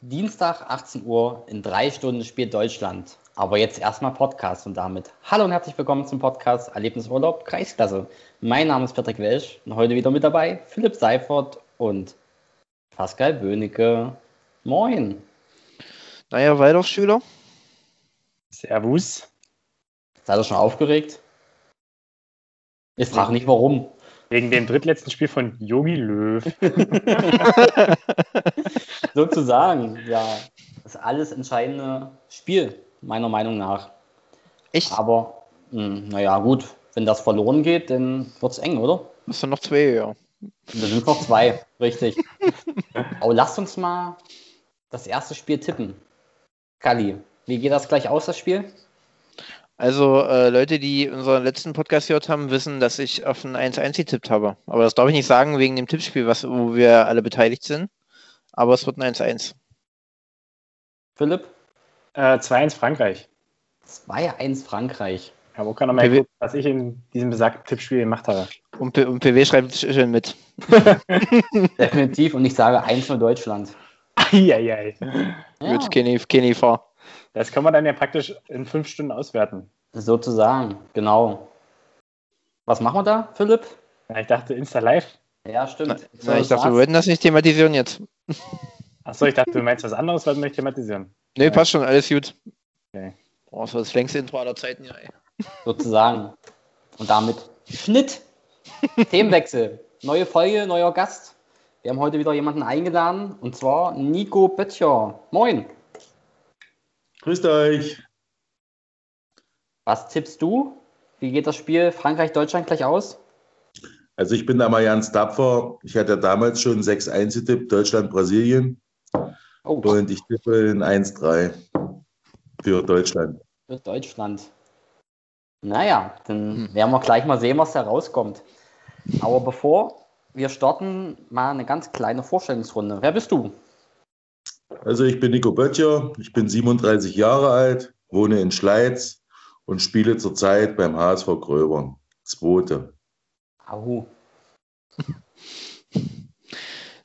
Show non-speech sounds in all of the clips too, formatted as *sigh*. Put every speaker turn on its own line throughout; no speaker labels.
Dienstag 18 Uhr in drei Stunden spielt Deutschland. Aber jetzt erstmal Podcast und damit hallo und herzlich willkommen zum Podcast Erlebnisurlaub Kreisklasse. Mein Name ist Patrick Welsch und heute wieder mit dabei Philipp Seifert und Pascal Böhnecke. Moin.
Naja, weiter, Schüler.
Servus.
Seid ihr schon aufgeregt? Ich frage nicht warum.
Wegen dem drittletzten Spiel von Yogi Löw. *laughs*
Sozusagen, ja. Das alles entscheidende Spiel, meiner Meinung nach.
Echt?
Aber, hm, naja, gut. Wenn das verloren geht, dann wird es eng, oder?
Das sind noch zwei, ja.
Wir sind noch zwei, richtig. *laughs* Aber lasst uns mal das erste Spiel tippen. Kali, wie geht das gleich aus, das Spiel?
Also äh, Leute, die unseren letzten Podcast gehört haben, wissen, dass ich auf ein 1-1 getippt habe. Aber das darf ich nicht sagen wegen dem Tippspiel, was, wo wir alle beteiligt sind. Aber es wird ein 1-1.
Philipp?
Äh, 2-1 Frankreich.
2-1 Frankreich.
Ja, wo kann er mal gucken, was ich in diesem besagten Tippspiel gemacht habe?
Und, P und PW schreibt schön mit. *laughs*
Definitiv. Und ich sage 1-0 Deutschland.
Eieiei.
Ja. Gut, keine, keine Fahr.
Das kann man dann ja praktisch in fünf Stunden auswerten.
Sozusagen, genau. Was machen wir da, Philipp?
Ja, ich dachte Insta Live.
Ja, stimmt.
Na, ich dachte, wir wollten das nicht thematisieren jetzt.
Achso, ich dachte, du meinst was anderes, was wir nicht thematisieren.
Nee, ja. passt schon, alles gut.
Okay.
Boah, das war das längste Intro aller Zeiten, ja, ey.
Sozusagen. Und damit Schnitt. Themenwechsel. Neue Folge, neuer Gast. Wir haben heute wieder jemanden eingeladen und zwar Nico Böttcher. Moin.
Grüßt euch.
Was tippst du? Wie geht das Spiel Frankreich-Deutschland gleich aus?
Also ich bin da mal ganz tapfer. Ich hatte damals schon 6-1 getippt, Deutschland-Brasilien. Oh. Und ich tippe in 1-3 für Deutschland.
Für Deutschland. Naja, dann hm. werden wir gleich mal sehen, was da rauskommt. Aber bevor wir starten, mal eine ganz kleine Vorstellungsrunde. Wer bist du?
Also ich bin Nico Böttcher, ich bin 37 Jahre alt, wohne in Schleiz und spiele zurzeit beim HSV Gröbern. Zweite.
Au.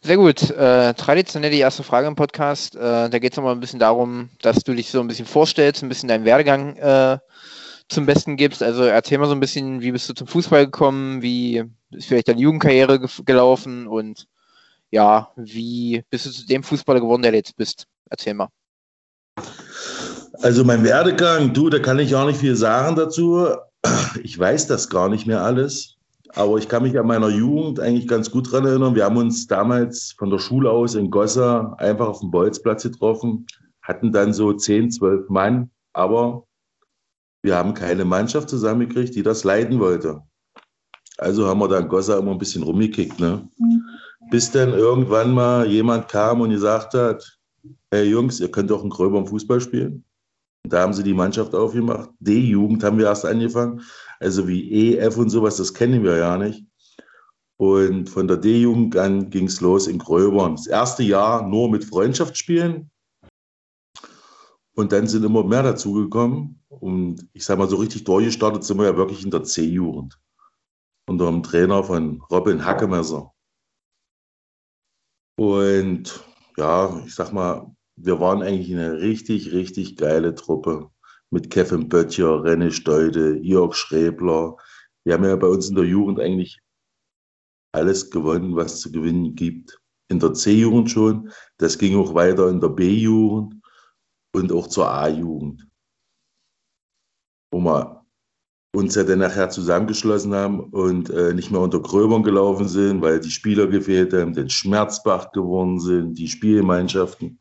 Sehr gut. Äh, traditionell die erste Frage im Podcast. Äh, da geht es nochmal ein bisschen darum, dass du dich so ein bisschen vorstellst, ein bisschen deinen Werdegang äh, zum Besten gibst. Also erzähl mal so ein bisschen, wie bist du zum Fußball gekommen, wie ist vielleicht deine Jugendkarriere ge gelaufen und ja, wie bist du zu dem Fußballer geworden, der du jetzt bist? Erzähl mal.
Also mein Werdegang, du, da kann ich auch nicht viel sagen dazu. Ich weiß das gar nicht mehr alles. Aber ich kann mich an meiner Jugend eigentlich ganz gut daran erinnern. Wir haben uns damals von der Schule aus in Gossa einfach auf dem Bolzplatz getroffen, hatten dann so 10, 12 Mann, aber wir haben keine Mannschaft zusammengekriegt, die das leiten wollte. Also haben wir da in Gossa immer ein bisschen rumgekickt. Ne? Mhm bis dann irgendwann mal jemand kam und gesagt hat, hey Jungs, ihr könnt doch einen gröberen Fußball spielen. Und da haben sie die Mannschaft aufgemacht. D-Jugend haben wir erst angefangen. Also wie E, F und sowas, das kennen wir ja nicht. Und von der D-Jugend an ging es los in Gröbern. Das erste Jahr nur mit Freundschaftsspielen. Und dann sind immer mehr dazugekommen. Und ich sage mal, so richtig durchgestartet sind wir ja wirklich in der C-Jugend. Unter dem Trainer von Robin Hackemesser. Und ja, ich sag mal, wir waren eigentlich eine richtig, richtig geile Truppe mit Kevin Böttcher, René Steude, Jörg Schrebler. Wir haben ja bei uns in der Jugend eigentlich alles gewonnen, was zu gewinnen gibt. In der C-Jugend schon, das ging auch weiter in der B-Jugend und auch zur A-Jugend. Wo wir uns ja dann nachher zusammengeschlossen haben und äh, nicht mehr unter Gröbern gelaufen sind, weil die Spieler gefehlt haben, den Schmerzbach geworden sind, die Spielgemeinschaften.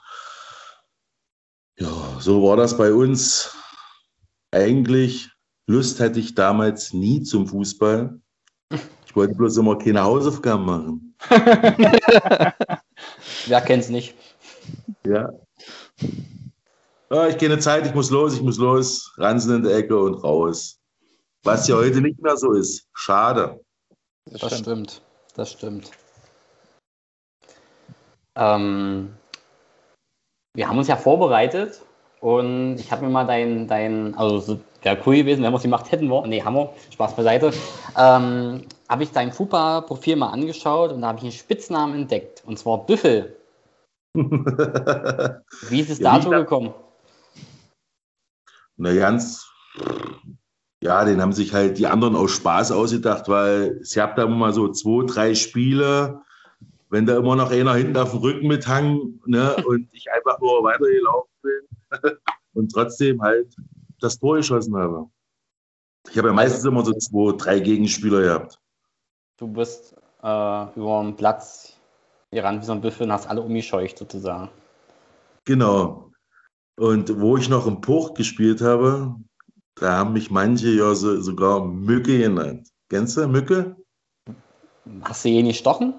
Ja, so war das bei uns. Eigentlich Lust hatte ich damals nie zum Fußball. Ich wollte bloß immer keine Hausaufgaben machen. *laughs*
Wer kennt's nicht?
Ja. ja. Ich keine Zeit, ich muss los, ich muss los. Ransen in der Ecke und raus. Was ja heute nicht mehr so ist. Schade.
Das, das stimmt. Das stimmt. Ähm, wir haben uns ja vorbereitet und ich habe mir mal dein, dein also wäre cool gewesen, wenn wir es gemacht hätten. Nee, haben wir. Spaß beiseite. Ähm, habe ich dein FUPA-Profil mal angeschaut und da habe ich einen Spitznamen entdeckt und zwar Büffel. *laughs* Wie ist es
Ja,
dazu gekommen?
Na ganz, ja, den haben sich halt die anderen aus Spaß ausgedacht, weil es gab da immer mal so zwei, drei Spiele, wenn da immer noch einer hinten auf dem Rücken mithang ne, *laughs* und ich einfach nur weitergelaufen bin *laughs* und trotzdem halt das Tor geschossen habe. Ich habe ja meistens immer so zwei, drei Gegenspieler gehabt.
Du bist äh, über den Platz gerannt wie so ein Büffel und hast alle umgescheucht sozusagen.
Genau. Und wo ich noch im Puch gespielt habe, da haben mich manche ja so, sogar Mücke genannt. Kennst du Mücke?
Hast du je nicht stochen?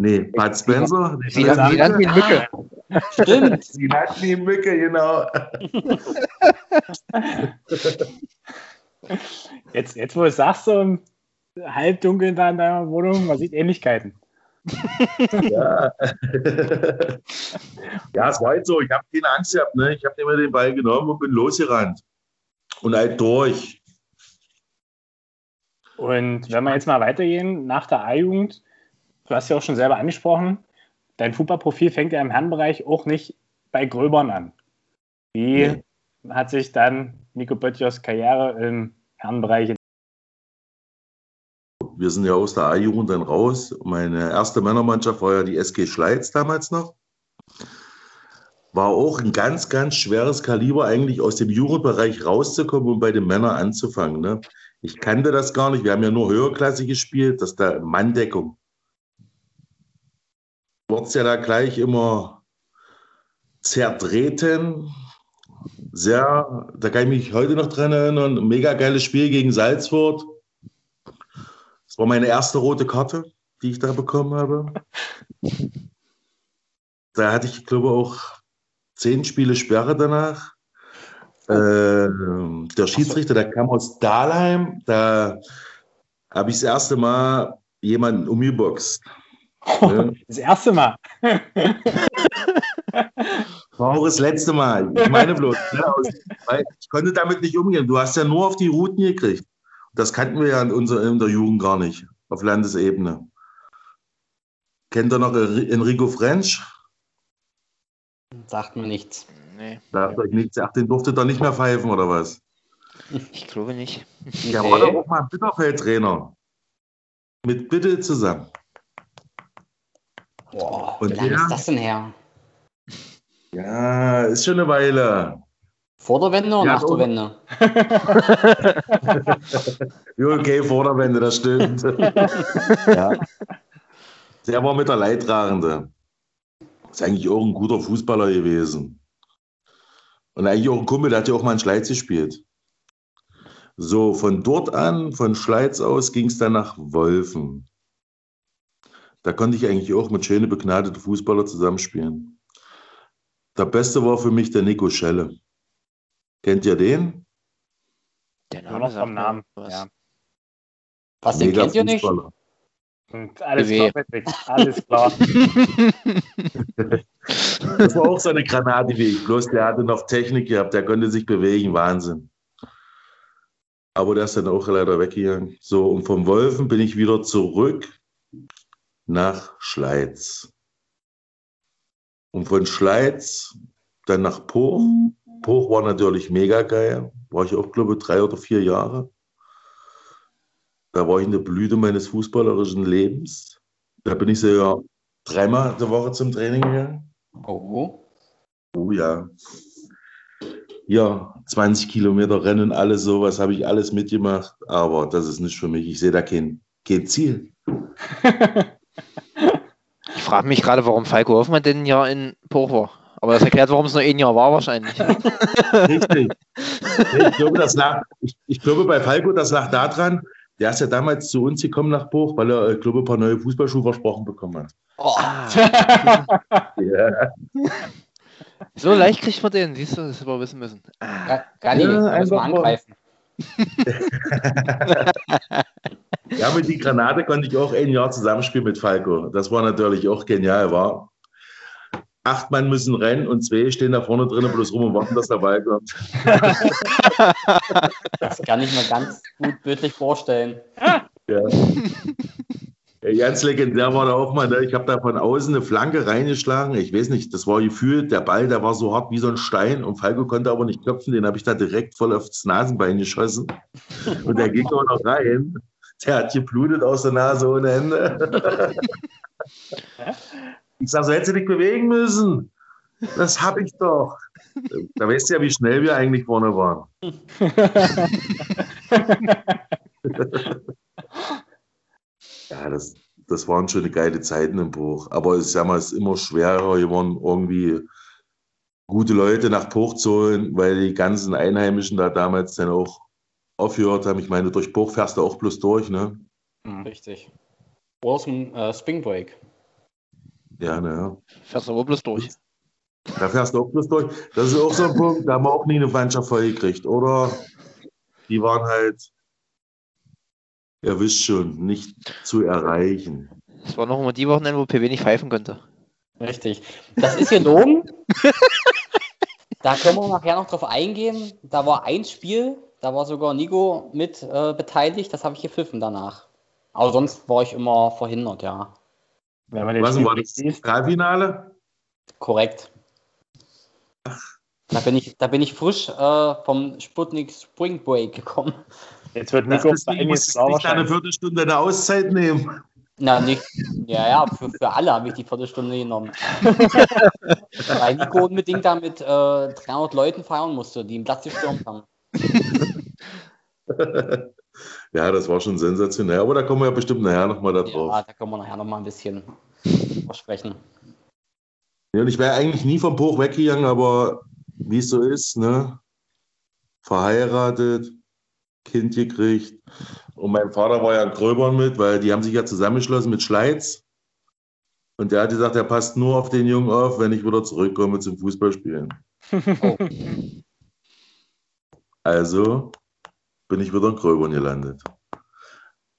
Nee, Bud Spencer. die
Sie
nannten
ihn Mücke.
Ah, stimmt. *laughs*
Sie nannten ihn Mücke, genau. *laughs*
Jetzt, jetzt wo du es sagst, so im halbdunkel da in deiner Wohnung, man sieht Ähnlichkeiten.
Ja. *laughs* ja, es war halt so. Ich habe keine Angst gehabt. Ne? Ich habe immer den Ball genommen und bin losgerannt. Und halt durch.
Und wenn wir jetzt mal weitergehen, nach der A-Jugend, du hast ja auch schon selber angesprochen, dein Fußballprofil fängt ja im Herrenbereich auch nicht bei Gröbern an. Wie
Nee.
hat sich dann Nico Böttchers Karriere im Herrenbereich
Wir sind ja aus der A-Jugend dann raus. Meine erste Männermannschaft war ja die SG Schleiz damals noch. War auch ein ganz, ganz schweres Kaliber, eigentlich aus dem Jugendbereich rauszukommen und bei den Männern anzufangen. Ne? Ich kannte das gar nicht. Wir haben ja nur höherklassig gespielt, das ist da Manndeckung. Wurde ja da gleich immer zertreten. Sehr, da kann ich mich heute noch dran erinnern. Ein mega geiles Spiel gegen Salzburg. Das war meine erste rote Karte, die ich da bekommen habe. *laughs* Da hatte ich, glaube ich, auch zehn Spiele Sperre danach. Ähm, der Schiedsrichter, der kam aus Dahlheim, da habe ich das erste Mal jemanden umgeboxt. Ne?
das erste Mal. *laughs*
War auch das letzte Mal. Ich meine bloß, ne, ich konnte damit nicht umgehen. Du hast ja nur auf die Routen gekriegt. Das kannten wir ja in, unserer, in der Jugend gar nicht, auf Landesebene. Kennt ihr noch Enrico French?
Sagt mir nichts.
Nee,
Sagt euch nichts. Ach, den durfte doch nicht mehr pfeifen, oder was?
ich glaube nicht.
Der war doch auch mal Bitterfeld-Trainer. Mit Bitte zusammen.
Boah,
Und
wie lange
der-
ist das denn her?
Ja, ist schon eine Weile.
Vor der Wende oder
Ja,
nach der. Wende? *laughs*
Ja, okay, Vorderwende, das stimmt. *laughs* ja. Der war mit der Leidtragende. Ist eigentlich auch ein guter Fußballer gewesen. Und eigentlich auch ein Kumpel, der hat ja auch mal in Schleiz gespielt. So, von dort an, von Schleiz aus, ging es dann nach Wolfen. Da konnte ich eigentlich auch mit schönen, begnadeten Fußballern zusammenspielen. Der Beste war für mich der Nico Schelle. Kennt ihr den?
Der
Nur
Name
noch
sagt
vom Namen.
was.
Ja.
Was, den kennt ihr nicht?
Und alles klar, Patrick. Alles klar. *laughs*
Das war auch so eine Granate wie ich. Bloß der hatte noch Technik gehabt, der konnte sich bewegen. Wahnsinn. Aber der ist dann auch leider weggegangen. So, und vom Wolfen bin ich wieder zurück nach Schleiz. Und von Schleiz dann nach Poch. Poch war natürlich mega geil. War ich auch, glaube ich, drei oder vier Jahre. Da war ich in der Blüte meines fußballerischen Lebens. Da bin ich sogar dreimal die Woche zum Training gegangen.
Oh.
Oh ja. Ja, 20 Kilometer Rennen, alles sowas habe ich alles mitgemacht, aber das ist nicht für mich. Ich sehe da kein, kein Ziel. *laughs*
Ich frage mich gerade, warum Falco Hoffmann denn ein Jahr in Poch war. Aber das erklärt, warum es nur ein Jahr war wahrscheinlich. *laughs*
Richtig. *laughs* ich, glaube, das lag, ich, ich glaube, bei Falco, das lag daran, der ist ja damals zu uns gekommen nach Buch, weil er, ich glaube, ein paar neue Fußballschuhe versprochen bekommen hat.
Oh, *laughs*
Ja,
So leicht kriegt man den, siehst du, das wir wissen müssen. Ah,
Ga- Galli,
Ja,
müssen wir
einfach mal.
angreifen. *laughs*
ja, mit die Granate konnte ich auch ein Jahr zusammenspielen mit Falco. Das war natürlich auch genial, war. Acht Mann müssen rennen und zwei stehen da vorne drinnen bloß rum und warten, dass der Ball kommt.
Das kann ich mir ganz gut bildlich vorstellen.
Ja. Ganz legendär war da auch mal, ne? ich habe da von außen eine Flanke reingeschlagen. Ich weiß nicht, das war gefühlt, der Ball, der war so hart wie so ein Stein und Falco konnte aber nicht köpfen. Den habe ich da direkt voll aufs Nasenbein geschossen. Und der ging auch noch rein. Der hat geblutet aus der Nase ohne Ende. *laughs* Ich sage, so hätte sie dich bewegen müssen. Das habe ich doch. Da weißt du ja, wie schnell wir eigentlich vorne waren. *laughs* ja, das, das waren schon geile Zeiten im Bruch. Aber ich sag mal, es ist immer schwerer geworden, irgendwie gute Leute nach Bruch zu holen, weil die ganzen Einheimischen da damals dann auch aufgehört haben. Ich meine, durch Bruch fährst du auch bloß durch, ne?
Richtig. Oder zum äh, Spring Break.
Ja, ne.
Fährst du aber bloß durch.
Da fährst du auch bloß durch. Das ist auch so ein Punkt, da haben wir auch nie eine Mannschaft vollgekriegt, oder? Die waren halt, ihr wisst schon, nicht zu erreichen.
Das war noch immer die Wochenende, wo PW nicht pfeifen konnte.
Richtig. Das ist gelogen. da können wir nachher noch drauf eingehen. Da war ein Spiel, da war sogar Nico mit äh, beteiligt. Das habe ich gepfiffen danach. Aber sonst war ich immer verhindert, ja.
Wenn man den
Was war das Pokalfinale?
Korrekt. Da bin ich, da bin ich frisch äh, vom Sputnik Spring Break gekommen.
jetzt wird
Das
Nico
du nicht eine. Viertelstunde eine Auszeit nehmen.
Na, nicht. Ja, ja, für, für alle habe ich die Viertelstunde genommen. *laughs* Weil Nico unbedingt da mit äh, 300 Leuten feiern musste, die einen Platz gestürmt haben. *laughs*
ja, das war schon sensationell. Aber da kommen wir ja bestimmt nachher nochmal da drauf.
Ja, da können wir nachher nochmal ein bisschen versprechen.
Ja, und ich wäre eigentlich nie vom Bruch weggegangen, aber wie es so ist, ne? Verheiratet, Kind gekriegt. Und mein Vater war ja in Gröbern mit, weil die haben sich ja zusammengeschlossen mit Schleiz. Und der hat gesagt, er passt nur auf den Jungen auf, wenn ich wieder zurückkomme zum Fußballspielen. *laughs*
Oh,
Also bin ich wieder in Gröbern gelandet.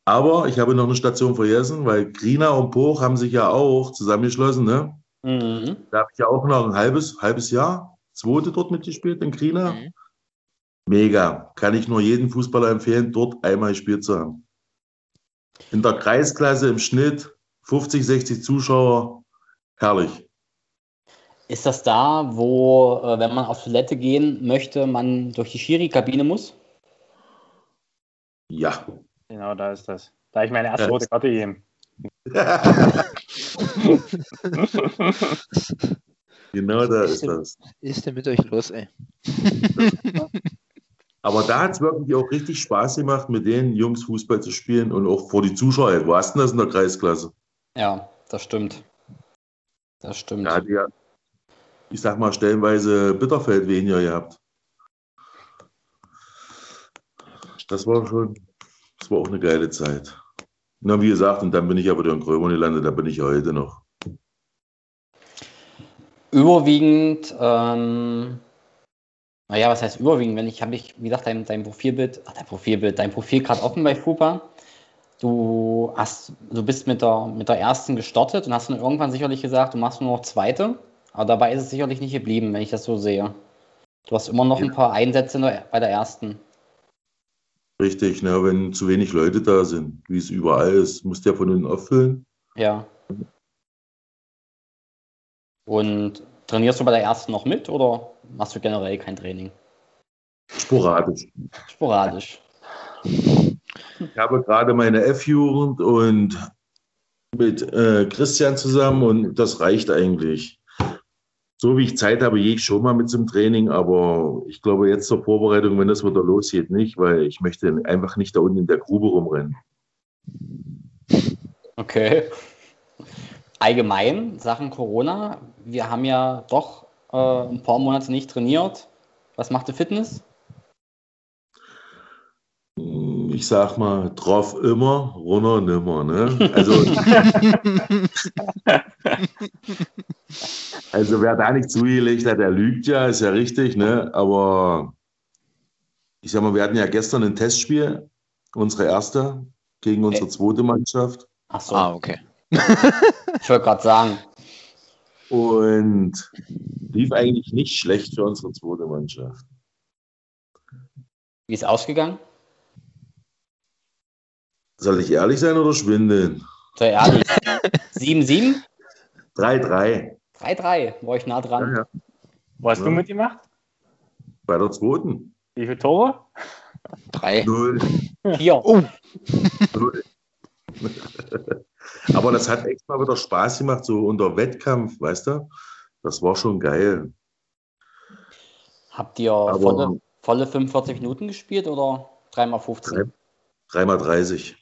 Aber ich habe noch eine Station vergessen, weil Grina und Poch haben sich ja auch zusammengeschlossen, ne?
mhm.
Da habe ich ja auch noch ein halbes, halbes Jahr, zweite dort mitgespielt in Grina.
Mhm.
Mega. Kann ich nur jedem Fußballer empfehlen, dort einmal gespielt zu haben. In der Kreisklasse im Schnitt 50, 60 Zuschauer. Herrlich.
Ist das da, wo, äh, wenn man auf Toilette gehen möchte, man durch die Schiri-Kabine muss?
Ja.
Genau, da ist das. Da habe ich meine erste rote Karte gegeben. *laughs*
genau da ist das.
Ist denn mit euch los, ey? *laughs*
Aber da hat es wirklich auch richtig Spaß gemacht, mit den Jungs Fußball zu spielen und auch vor die Zuschauer. Wo hast du das in der Kreisklasse?
Ja, das stimmt. Das stimmt.
Da hat ja, ich sag mal, stellenweise Bitterfeld weniger gehabt. Das war schon, das war auch eine geile Zeit. Na, wie gesagt, und dann bin ich ja wieder in Gröbern gelandet, da bin ich ja heute noch.
Überwiegend, ähm, naja, was heißt überwiegend? Wenn ich habe ich, wie gesagt, dein, dein Profilbild, ach, dein Profilbild, dein Profil gerade offen bei FUPA. Du hast, du bist mit der, mit der ersten gestartet und hast dann irgendwann sicherlich gesagt, du machst nur noch zweite. Aber dabei ist es sicherlich nicht geblieben, wenn ich das so sehe. Du hast immer noch ein paar Einsätze bei der ersten.
Richtig, ne, wenn zu wenig Leute da sind, wie es überall ist, musst du ja von unten auffüllen.
Ja. Und trainierst du bei der ersten noch mit oder machst du generell kein Training?
Sporadisch.
Sporadisch.
Ich habe gerade meine F-Jugend und mit äh, Christian zusammen und das reicht eigentlich. So wie ich Zeit habe, gehe ich schon mal mit zum Training, aber ich glaube jetzt zur Vorbereitung, wenn das wieder losgeht, nicht, weil ich möchte einfach nicht da unten in der Grube rumrennen.
Okay. Allgemein, Sachen Corona, wir haben ja doch äh, ein paar Monate nicht trainiert. Was macht die Fitness?
Ich sag mal, drauf immer, runter nimmer. Ne? Also, *laughs* *laughs* also wer da nicht zugelegt hat, der lügt ja, ist ja richtig, ne? Aber ich sag mal, wir hatten ja gestern ein Testspiel, unsere erste, gegen unsere zweite Mannschaft.
Ach so,
Ah, okay. *laughs*
ich wollte gerade sagen.
Und lief eigentlich nicht schlecht für unsere zweite Mannschaft.
Wie ist ausgegangen?
Soll ich ehrlich sein oder schwindeln?
Sehr ehrlich. 7-7?
3-3. *laughs*
3-3, war ich nah dran.
Ja, ja.
Wo hast
Ja.
du mitgemacht?
Bei der zweiten.
Wie viele Tore?
Drei.
Null.
Vier.
Oh,
Null. *laughs* Aber das hat echt mal wieder Spaß gemacht, so unter Wettkampf, weißt du? Das war schon geil.
Habt ihr
Aber-
volle, volle 45 Minuten gespielt oder 3x15?
Drei- 3x30.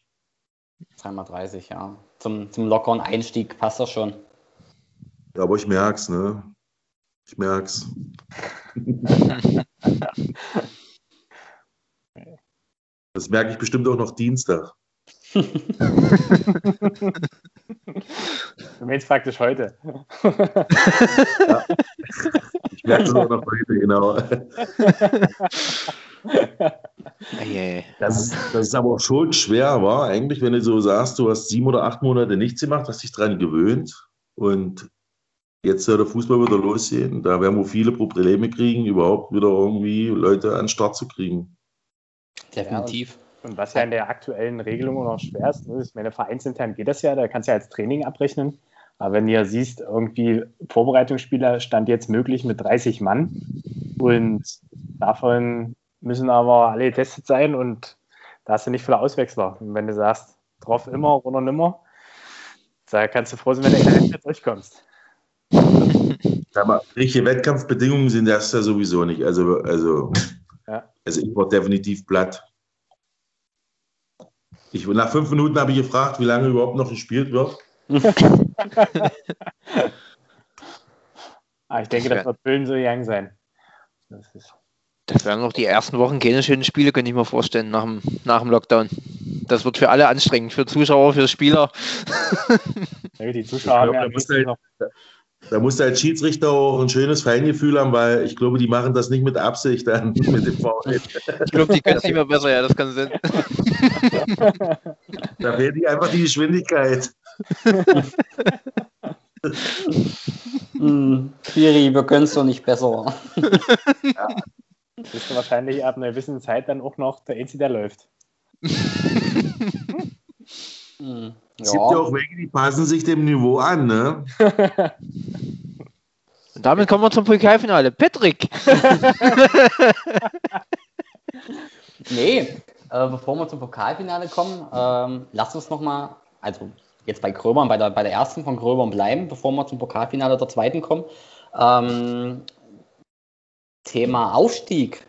3x30, ja. Zum, zum lockeren Einstieg passt das schon.
Ja, aber ich merk's, ne? Ich merk's. *laughs* Das merke ich bestimmt auch noch Dienstag.
Du meinst praktisch heute.
Ich merke es auch noch heute, genau. Das, das ist aber auch schon schwer, war eigentlich, wenn du so sagst, du hast sieben oder acht Monate nichts gemacht, hast dich dran gewöhnt und jetzt soll der Fußball wieder losgehen. Da werden wir viele Probleme kriegen, überhaupt wieder irgendwie Leute an den Start zu kriegen.
Definitiv.
Und was ja in der aktuellen Regelung noch schwer ist, ne, ist, meine vereinsintern geht das ja, da kannst du ja als Training abrechnen. Aber wenn ihr siehst, irgendwie Vorbereitungsspieler stand jetzt möglich mit 30 Mann und davon müssen aber alle getestet sein und da hast du nicht viele Auswechsler. Und wenn du sagst, drauf immer oder nimmer, da kannst du froh sein, wenn du in der Hälfte durchkommst.
Sag mal, richtige Wettkampfbedingungen sind das ja sowieso nicht. Also, also,
Ja.
also ich war definitiv platt. Ich, nach fünf Minuten habe ich gefragt, wie lange überhaupt noch gespielt wird.
Aber *laughs* ich denke, das wird Büllen so young sein. Das ist,
Das werden noch die ersten Wochen keine schönen Spiele, könnte ich mir vorstellen, nach dem, nach dem Lockdown. Das wird für alle anstrengend, für Zuschauer, für Spieler.
ich denke, die Zuschauer haben
glaub,
ja
da muss
wenigstens
halt- Da muss der Schiedsrichter auch ein schönes Feingefühl haben, weil ich glaube, die machen das nicht mit Absicht dann *laughs* mit dem VfL.
Ich glaube, die können es nicht mehr besser, ja, das kann sein.
Da fehlt die einfach die Geschwindigkeit.
Hm, wir können es doch nicht besser.
bist du wahrscheinlich ab einer gewissen Zeit dann auch noch der Einzige, der läuft.
Hm,
Es gibt ja auch welche, die passen sich dem Niveau an, ne?
Und damit kommen wir zum Pokalfinale. Patrick! *laughs*
Nee, äh, bevor wir zum Pokalfinale kommen, ähm, lasst uns nochmal, also jetzt bei Gröbern, bei der, bei der ersten von Gröbern bleiben, bevor wir zum Pokalfinale der zweiten kommen. Ähm, Thema Aufstieg,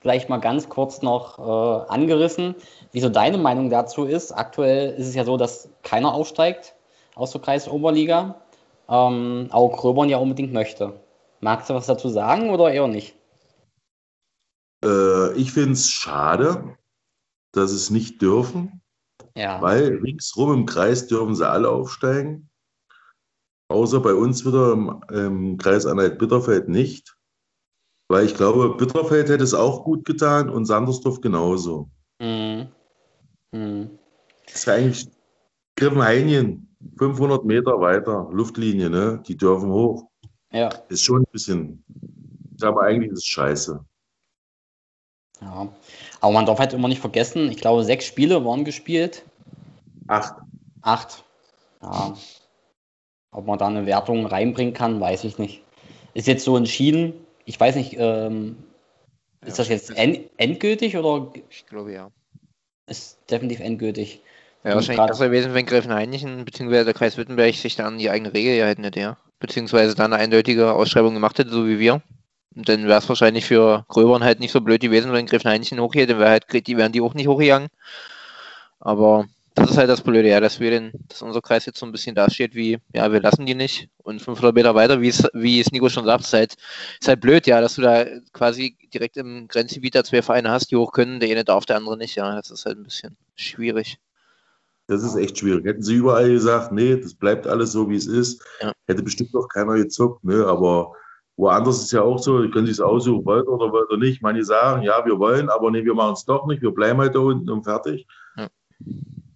vielleicht mal ganz kurz noch äh, angerissen, wieso deine Meinung dazu ist. Aktuell ist es ja so, dass keiner aufsteigt aus der Kreisoberliga, ähm, auch Gröbern ja unbedingt möchte. Magst du was dazu sagen oder eher nicht?
Äh, ich finde es schade, dass es nicht dürfen,
Ja.
weil ringsrum im Kreis dürfen sie alle aufsteigen. Außer bei uns wieder im, im Kreis Anhalt-Bitterfeld nicht. Weil ich glaube, Bitterfeld hätte es auch gut getan und Sandersdorf genauso.
Mhm.
Das wäre eigentlich Griffenhainien, 500 Meter weiter, Luftlinie, ne? Die dürfen hoch.
Ja.
Ist schon ein bisschen, mal, eigentlich ist es scheiße.
Ja, aber man darf halt immer nicht vergessen, ich glaube, sechs Spiele waren gespielt.
Acht.
Acht. Ja. Ob man da eine Wertung reinbringen kann, weiß ich nicht. Ist jetzt so entschieden. Ich weiß nicht, ähm, ist
Ja,
das jetzt end, endgültig oder
Ich glaube ja.
Ist definitiv endgültig?
Ja, wahrscheinlich besser gewesen, wenn Gräfenhainichen bzw. der Kreis Wittenberg sich da an die eigene Regel gehalten hätte, ja. Beziehungsweise da eine eindeutige Ausschreibung gemacht hätte, so wie wir. Und dann wäre es wahrscheinlich für Gröbern halt nicht so blöd gewesen, wenn Gräfenhainichen hochgeht, dann wär halt, die wären die auch nicht hochgegangen. Aber das ist halt das Blöde, ja, dass wir den, dass unser Kreis jetzt so ein bisschen dasteht wie, ja, wir lassen die nicht. Und 500 Meter weiter, wie es, wie es Nico schon sagt, ist halt, ist halt blöd, ja, dass du da quasi direkt im Grenzgebiet da zwei Vereine hast, die hoch können, der eine darf, der andere nicht, ja. Das ist halt ein bisschen schwierig.
Das ist echt schwierig. Hätten sie überall gesagt, nee, das bleibt alles so, wie es ist,
Ja.
hätte bestimmt auch keiner gezuckt, ne? Aber woanders ist ja auch so, die können sich es aussuchen, wollt ihr oder wollt ihr nicht. Manche sagen, ja, wir wollen, aber nee, wir machen es doch nicht, wir bleiben halt da unten und fertig.
Ja.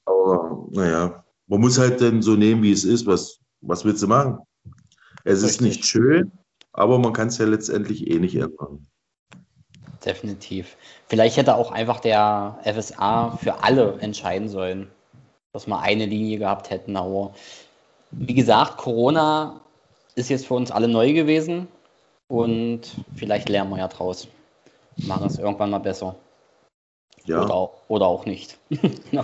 Aber naja, man muss halt dann so nehmen, wie es ist. Was, was willst du machen? Es ist
Richtig.
nicht schön, aber man kann es ja letztendlich eh nicht ändern.
Definitiv. Vielleicht hätte auch einfach der FSA für alle entscheiden sollen. dass wir eine Linie gehabt hätten. Aber wie gesagt, Corona ist jetzt für uns alle neu gewesen und vielleicht lernen wir ja draus. Machen es irgendwann mal besser.
Ja.
Oder, oder auch nicht. *laughs* *laughs* ja.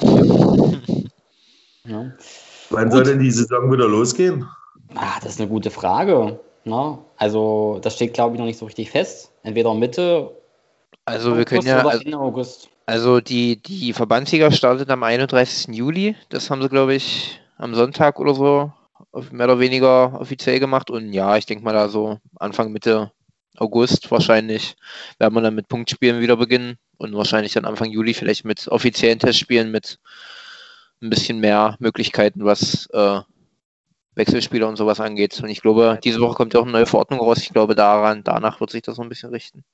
Wann
Gut.
soll denn die Saison wieder losgehen?
Ah, das ist eine gute Frage. Ne? Also, das steht, glaube ich, noch nicht so richtig fest. Entweder Mitte
Also wir können
August
ja,
oder
also,
Ende August.
also die, die Verbandsliga startet am 31. Juli. Das haben sie, glaube ich, am Sonntag oder so mehr oder weniger offiziell gemacht. Und ja, ich denke mal da so Anfang Mitte August wahrscheinlich werden wir dann mit Punktspielen wieder beginnen und wahrscheinlich dann Anfang Juli vielleicht mit offiziellen Testspielen mit ein bisschen mehr Möglichkeiten, was äh, Wechselspieler und sowas angeht. Und ich glaube, diese Woche kommt ja auch eine neue Verordnung raus. Ich glaube, daran, danach wird sich das so ein bisschen richten.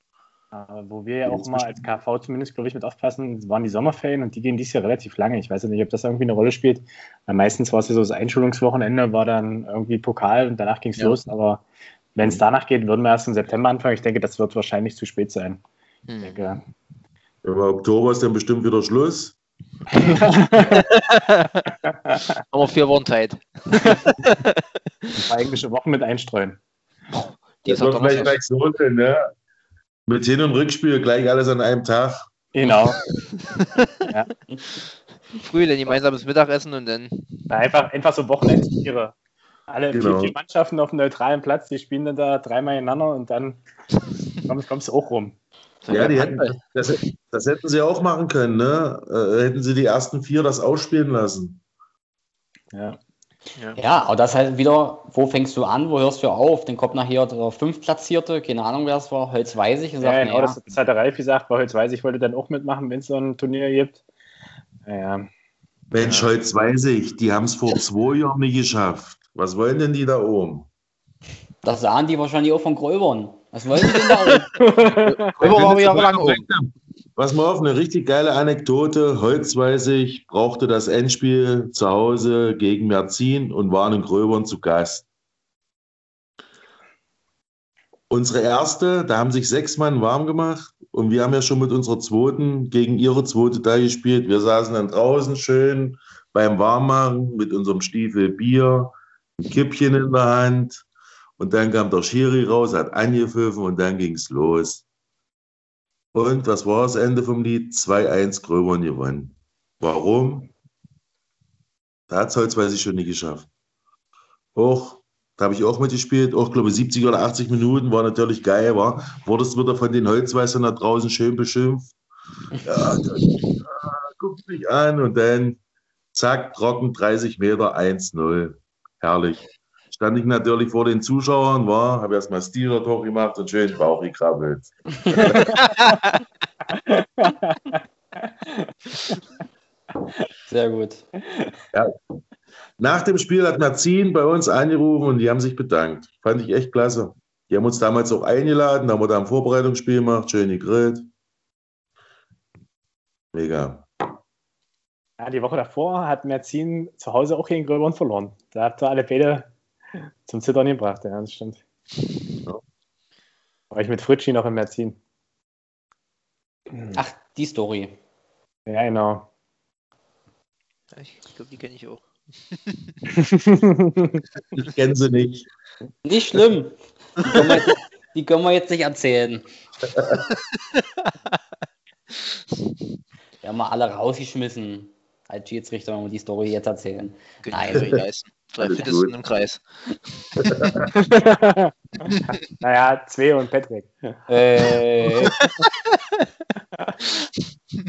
Wo wir ja auch mal als KV zumindest, glaube ich, mit aufpassen, waren die Sommerferien und die gehen dieses Jahr relativ lange. Ich weiß ja nicht, ob das irgendwie eine Rolle spielt. Meistens war es ja so, das Einschulungswochenende war dann irgendwie Pokal und danach ging es
Ja.
los. Aber wenn es danach geht, würden wir erst im September anfangen. Ich denke, das wird wahrscheinlich zu spät sein. Ich
Hm.
denke,
Im Oktober ist dann bestimmt wieder Schluss. *laughs*
Haben wir vier Wochen Zeit. *laughs*
englische Wochen mit einstreuen.
Die
Das wird vielleicht gleich so sein, ne? Mit Hin- und Rückspiel gleich alles an einem Tag.
Genau. *laughs*
Früh dann gemeinsames Mittagessen und dann.
Einfach, einfach so Wochenendtiere. Alle
Genau.
vier, vier Mannschaften auf einem neutralen Platz, die spielen dann da dreimal ineinander und dann kommst du auch rum.
Ja, die hätten, das, das hätten sie auch machen können, ne? Äh, hätten sie die ersten vier das ausspielen lassen.
Ja.
Ja, aber das ist halt wieder, wo fängst du an, wo hörst du auf? Dann kommt nachher der Fünftplatzierte, keine Ahnung, wer es war, Holz Weisig
Ja,
sagt,
genau,
naja,
das, das hat der Ralf gesagt, weil weiß ich, wollte dann auch mitmachen, wenn es so ein Turnier gibt. Naja,
Mensch,
Ja.
weiß ich, die haben es vor zwei Jahren nicht geschafft. Was wollen denn die da oben?
das sahen die wahrscheinlich auch von Gräubern. Was wollen die denn da? *laughs*
Oben.
Pass mal auf, eine richtig geile Anekdote. Holz weiß ich, brauchte das Endspiel zu Hause gegen Merzin und waren in Gröbern zu Gast. Unsere erste, da haben sich sechs Mann warm gemacht und wir haben ja schon mit unserer zweiten gegen ihre zweite da gespielt. Wir saßen dann draußen schön beim Warmmachen mit unserem Stiefel Bier, ein Kippchen in der Hand und dann kam der Schiri raus, hat angepfiffen und dann ging's los. Und was war das Ende vom Lied? 2-1 Gröbern gewonnen. Warum? Da hat es Holz weiß ich schon nicht geschafft. Auch, da habe ich auch mitgespielt, auch glaube ich 70 oder 80 Minuten, war natürlich geil, war. Wurdest wieder von den Holzweißern da draußen schön beschimpft. Ja, *laughs* das, ah, guckt mich an und dann zack, trocken 30 Meter 1-0. Herrlich. Stand ich natürlich vor den Zuschauern, war, habe erstmal Steeler hoch gemacht und schön Bauch gekrabbelt. *laughs*
Sehr gut.
Nach dem Spiel hat Merzin bei uns angerufen und die haben sich bedankt. Fand ich echt klasse. Die haben uns damals auch eingeladen, da haben wir da ein Vorbereitungsspiel gemacht, schön gegrillt. Mega.
Ja, die Woche davor hat Merzin zu Hause auch gegen Gröbern verloren. Da habt ihr alle beide zum Zittern gebracht, ja, das stimmt.
Ja.
War ich mit Fritschi noch in Merzin.
Ach, die Story.
Ja, genau.
Ich glaube, die kenne ich auch. *laughs*
Ich kenne sie nicht.
Nicht schlimm. Die können wir jetzt, die können wir jetzt nicht erzählen. *laughs* Wir haben mal alle rausgeschmissen als Schiedsrichter, wenn wir die Story jetzt erzählen. Nein.
Nein, leisten. Drei Fittesten im Kreis. *laughs*
naja, zwei und Patrick.
Äh,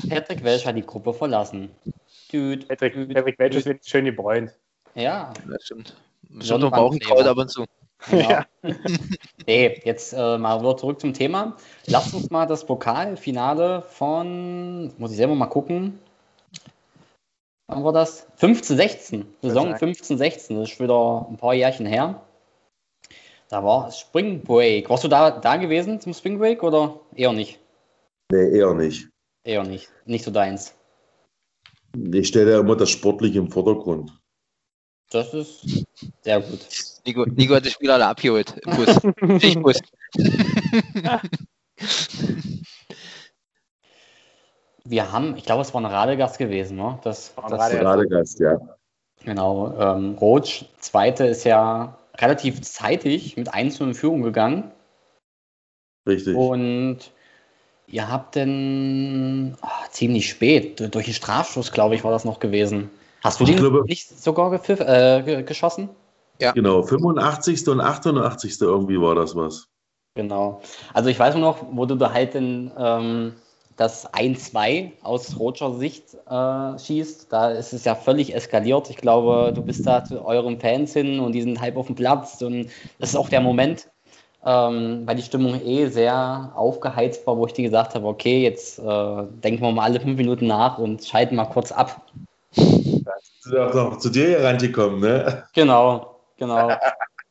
Patrick Welsch hat die Gruppe verlassen. Dude,
Patrick,
dude,
Patrick Welch ist
dude.
schön gebräunt.
Ja,
Das stimmt. Bestimmt noch Bauchenkraut ab und zu.
genau. *laughs* Nee, jetzt äh, mal wieder zurück zum Thema. Lasst uns mal das Pokalfinale von, muss ich selber mal gucken. Wann war das? 15, 16. Saison
sagen.
15, 16. Das ist wieder ein paar Jährchen her. Da war Spring Break. Warst du da, da gewesen zum Spring Break oder eher nicht?
Nee, eher nicht.
Eher nicht. Nicht so deins.
Ich stelle ja immer das Sportliche im Vordergrund.
Das ist sehr gut.
Nico, Nico hat die Spieler alle abgeholt. Im Bus. Schichtbus.
Wir haben, ich glaube, es war ein Radegast gewesen, ne? Das,
War ein
das
Radegast.
Radegast, ja.
Genau. Ähm, Roach, zweite, ist ja relativ zeitig mit 1 in Führung gegangen.
Richtig.
Und ihr habt dann ah, ziemlich spät, du- durch den Strafschuss, glaube ich, war das noch gewesen. Hast du
Ich
den
glaube-
nicht sogar gepfiff, äh, ge- geschossen?
Genau, 85. und 88. irgendwie war das was.
Genau. Also ich weiß nur noch, wo du da halt dann ähm, das 1-2 aus Roger Sicht äh, schießt. Da ist es ja völlig eskaliert. Ich glaube, du bist da zu euren Fans hin und die sind halb auf dem Platz. Und das ist auch der Moment, ähm, weil die Stimmung eh sehr aufgeheizt war, wo ich dir gesagt habe, okay, jetzt äh, denken wir mal alle fünf Minuten nach und schalten mal kurz ab.
Du bist auch noch zu dir herangekommen, ne?
Genau, genau.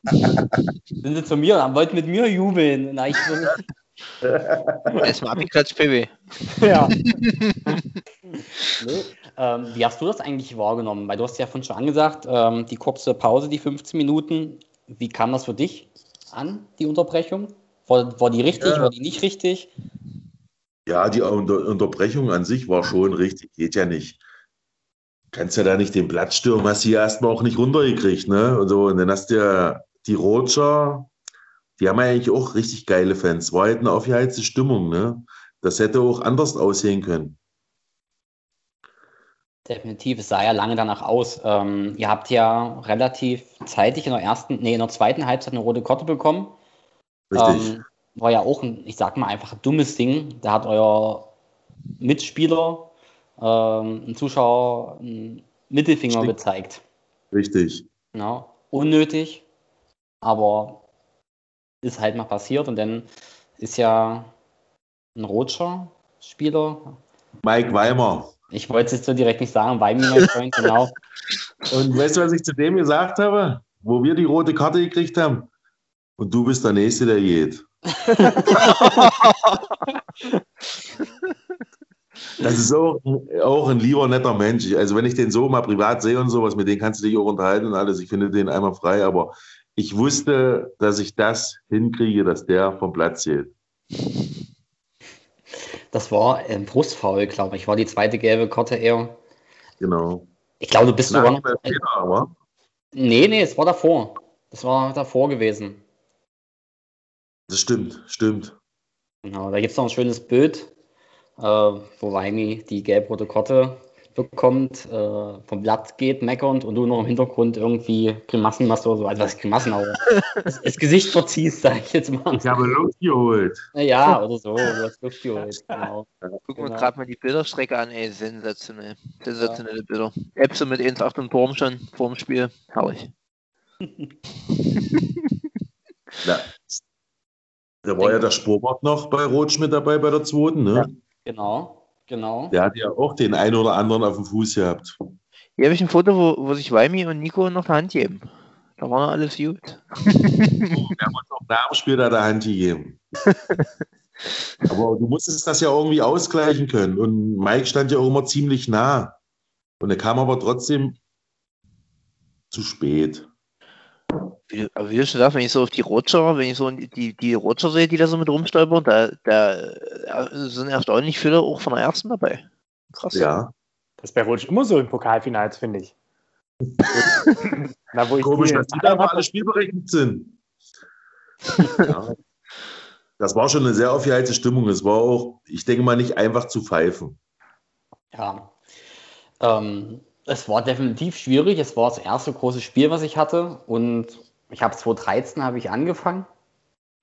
*laughs* sind sie zu mir und wollten mit mir jubeln. Na, ich,
Erstmal abgeklatscht, PB.
Ja. *laughs*
Nee. Ähm, wie hast du das eigentlich wahrgenommen? Weil du hast ja vorhin schon angesagt, ähm, die kurze Pause, die 15 Minuten. Wie kam das für dich an, die Unterbrechung? War, war die richtig,
Ja.
war die nicht richtig?
Ja, die Unter Unterbrechung an sich war schon richtig, geht ja nicht. Kannst ja da nicht den Platz stürmen, hast du ja erstmal auch nicht runtergekriegt, ne? Und, so, und dann hast du ja die Roger, die haben ja eigentlich auch richtig geile Fans. War halt eine aufgeheizte Stimmung, ne? Das hätte auch anders aussehen können.
Definitiv, es sah ja lange danach aus. Ähm, ihr habt ja relativ zeitig in der ersten, nee, in der zweiten Halbzeit eine rote Karte bekommen.
Richtig.
Ähm, war ja auch ein, ich sag mal einfach ein dummes Ding. Da hat euer Mitspieler, ähm, ein Zuschauer, einen Mittelfinger
Stimmt.
gezeigt.
Richtig.
Genau. Unnötig, aber ist halt mal passiert und dann ist ja ein Rotscher Spieler.
Mike Weimer.
Ich wollte es jetzt so direkt nicht sagen, mein Freund, genau.
Und weißt du, was ich zu dem gesagt habe? Wo wir die rote Karte gekriegt haben? Und du bist der Nächste, der geht. Das ist auch, auch ein lieber, netter Mensch. Also wenn ich den so mal privat sehe und sowas, mit dem kannst du dich auch unterhalten und alles. Ich finde den einmal frei, aber ich wusste, dass ich das hinkriege, dass der vom Platz geht.
Das war ein Brustfoul, glaube ich. War die zweite gelbe Karte eher.
Genau.
Ich glaube, du bist sogar
Nach
noch.
Fehler, aber
Nee, nee, es war davor. Das war davor gewesen.
das stimmt, stimmt.
Genau, da gibt es noch ein schönes Bild, äh, wo Weimi die gelb-rote Karte bekommt, äh, vom Blatt geht, meckernd und du noch im Hintergrund irgendwie Grimassen machst oder so. Also was Grimassen, aber das, *laughs* das Gesicht verziehst, sag ich jetzt mal.
Ich habe Luft geholt.
Ja, oder so, du hast Luft geholt, *laughs* genau.
Gucken wir
Genau.
uns gerade mal die Bilderstrecke an, ey, sensationell. Sensationelle Bilder. Epso mit 1,8 im Turm schon vor dem Spiel. Herrlich. *laughs*
Ja. Da war ja der Sportwart noch bei Rotsch mit dabei bei der zweiten, ne?
Genau, genau.
Der hat ja auch den einen oder anderen auf dem Fuß gehabt.
Hier habe ich ein Foto, wo, wo sich Weimi und Nico noch eine Hand geben. Da war noch alles gut.
Wir haben uns auch nach dem Spiel da der Hand gegeben. *laughs* Aber du musstest das ja irgendwie ausgleichen können. Und Mike stand ja auch immer ziemlich nah. Und er kam aber trotzdem zu spät.
Wie, aber wie du schon sagst, wenn ich so auf die Roger, wenn ich so die, die Roger sehe, die da so mit rumstolpern, da, da äh, sind erstaunlich viele auch von der ersten dabei. Krass.
Ja,
Das ist bei Rutsch immer so in Pokalfinals, finde ich. *laughs* Na, wo ich
komisch, dass die da aber alle spielberechtigt sind. ja. Das war schon eine sehr aufgeheizte Stimmung. Es war auch, ich denke mal, nicht einfach zu pfeifen.
Ja. Ähm, es war definitiv schwierig. Es war das erste große Spiel, was ich hatte. Und ich habe 2013 habe ich angefangen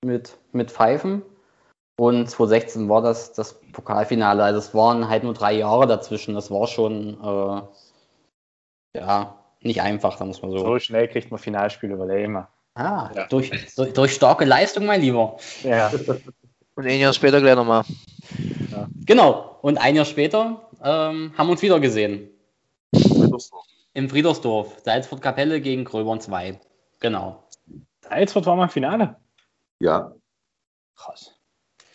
mit, mit Pfeifen. Und 2016 war das das Pokalfinale. Also es waren halt nur drei Jahre dazwischen. Das war schon äh, ja nicht einfach, da muss man so.
So schnell kriegt man Finalspiele, weil er immer.
Ah,
Ja.
durch, durch, durch starke Leistung, mein Lieber.
Ja, *laughs*
Und ein Jahr später gleich nochmal.
Genau. Und ein Jahr später ähm, haben wir uns wieder gesehen. Im Friedersdorf. Salzburg Kapelle gegen Gröbern 2. Genau.
Salzburg war mal im Finale.
Ja,
Krass.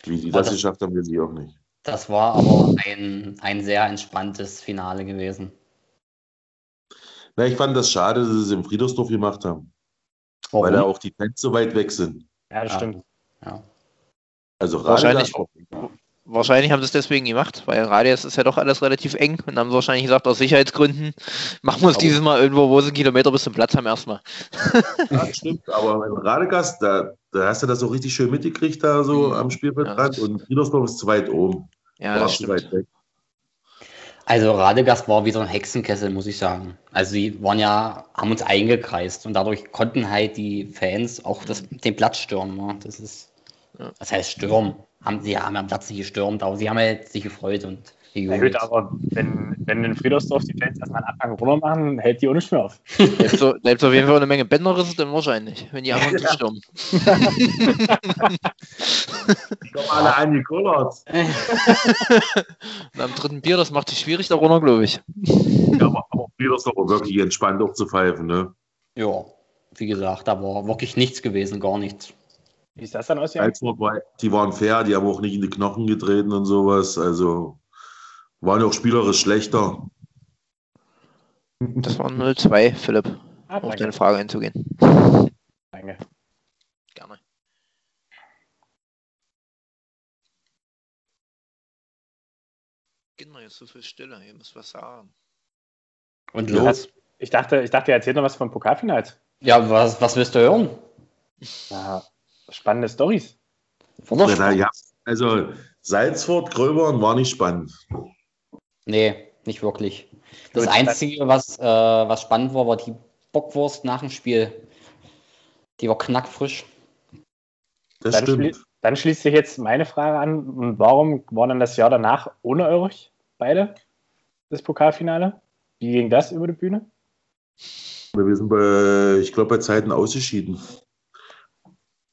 wie die
War
das
das-
geschafft haben, weiß ich auch nicht.
Das war aber ein, ein sehr entspanntes Finale gewesen.
Na, ich fand das schade, dass sie es im Friedersdorf gemacht haben,
Warum?
weil da auch die Fans so weit weg sind.
Ja, das
Ja.
stimmt.
ja.
Also
Wahrscheinlich- wahrscheinlich haben sie es deswegen gemacht, weil Radius ist ja doch alles relativ eng und haben sie wahrscheinlich gesagt, aus Sicherheitsgründen *laughs* machen wir es dieses Mal irgendwo, wo sie einen Kilometer bis zum Platz haben erstmal.
Ja, *laughs* stimmt, aber in Radegast, da, da hast du das so richtig schön mitgekriegt, da so
Mhm.
am Spielfeldrand und Friedersdorf ist zu weit oben.
Ja, das stimmt.
weit weg.
Also Radegast war wie so ein Hexenkessel, muss ich sagen. Also die waren ja, haben uns eingekreist und dadurch konnten halt die Fans auch das, den Platz stürmen. Ne? Das ist,
Ja.
das heißt stürmen. Haben, sie haben am Platz nicht gestürmt, aber sie haben halt sich gefreut und gejubelt.
gut, aber wenn, wenn in Friedersdorf die Fans erstmal einen Abhang runter machen, hält die auch nicht mehr auf.
Bleibt so, bleibt eine Menge eine Menge Bänderrisse, dann wahrscheinlich, wenn die anderen
Ja.
stürmen.
Die kommen alle angekullert.
Und am dritten Bier, das macht sich schwierig darunter, glaube ich.
Ja, aber, aber Friedersdorf war wirklich entspannt auch zu pfeifen, ne?
Ja, wie gesagt, da war wirklich nichts gewesen, gar nichts.
Wie ist das dann ausgegangen?
Salzburg war, die waren fair, die haben auch nicht in die Knochen getreten und sowas. Also waren ja auch spielerisch schlechter.
Das waren 0-2, Philipp,
Ah,
auf deine Frage einzugehen.
danke.
Gerne. Kinder, jetzt so viel Stille, ihr müsst was sagen.
Und
Du
los.
hast- Ich dachte, ich dachte, ihr erzählt noch was vom Pokalfinals.
Ja, was, was willst du hören?
Ja, spannende Stories.
Oder?
Ja, ja, also Salzburg, Gröbern war nicht spannend.
Nee, nicht wirklich. Das
Gut,
Einzige, was, äh, was spannend war, war die Bockwurst nach dem Spiel. Die war knackfrisch.
Das
Dann,
stimmt.
schli dann schließt sich jetzt meine Frage an. Und warum war dann das Jahr danach ohne euch beide das Pokalfinale? Wie ging das über die Bühne?
Wir sind bei, ich glaube, bei Zeiten ausgeschieden.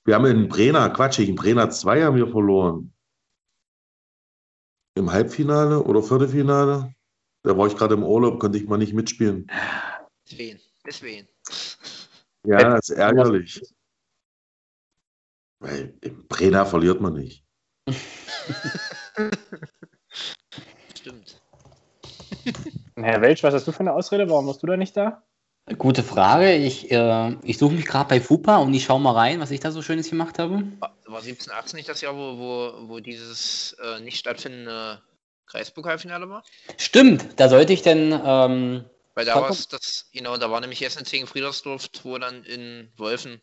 Wir haben in Brena, Quatsch, in Brena 2 haben wir verloren. Im Halbfinale oder Viertelfinale. Da war ich gerade im Urlaub, konnte ich mal nicht mitspielen.
Deswegen, deswegen.
Ja, das ist ärgerlich. Weil in Brena verliert man nicht. *laughs*
Stimmt.
Herr Welsch, was hast du für eine Ausrede? Warum warst du da nicht da?
Gute Frage. Ich, äh, ich suche mich gerade bei FUPA und ich schaue mal rein, was ich da so Schönes gemacht habe.
War war 17, 18 nicht das Jahr, wo, wo, wo dieses äh, nicht stattfindende Kreispokalfinale war?
Stimmt, da sollte ich denn, ähm,
Weil da war es das, genau, da war nämlich Essen gegen Friedersdorf, wo dann in Wolfen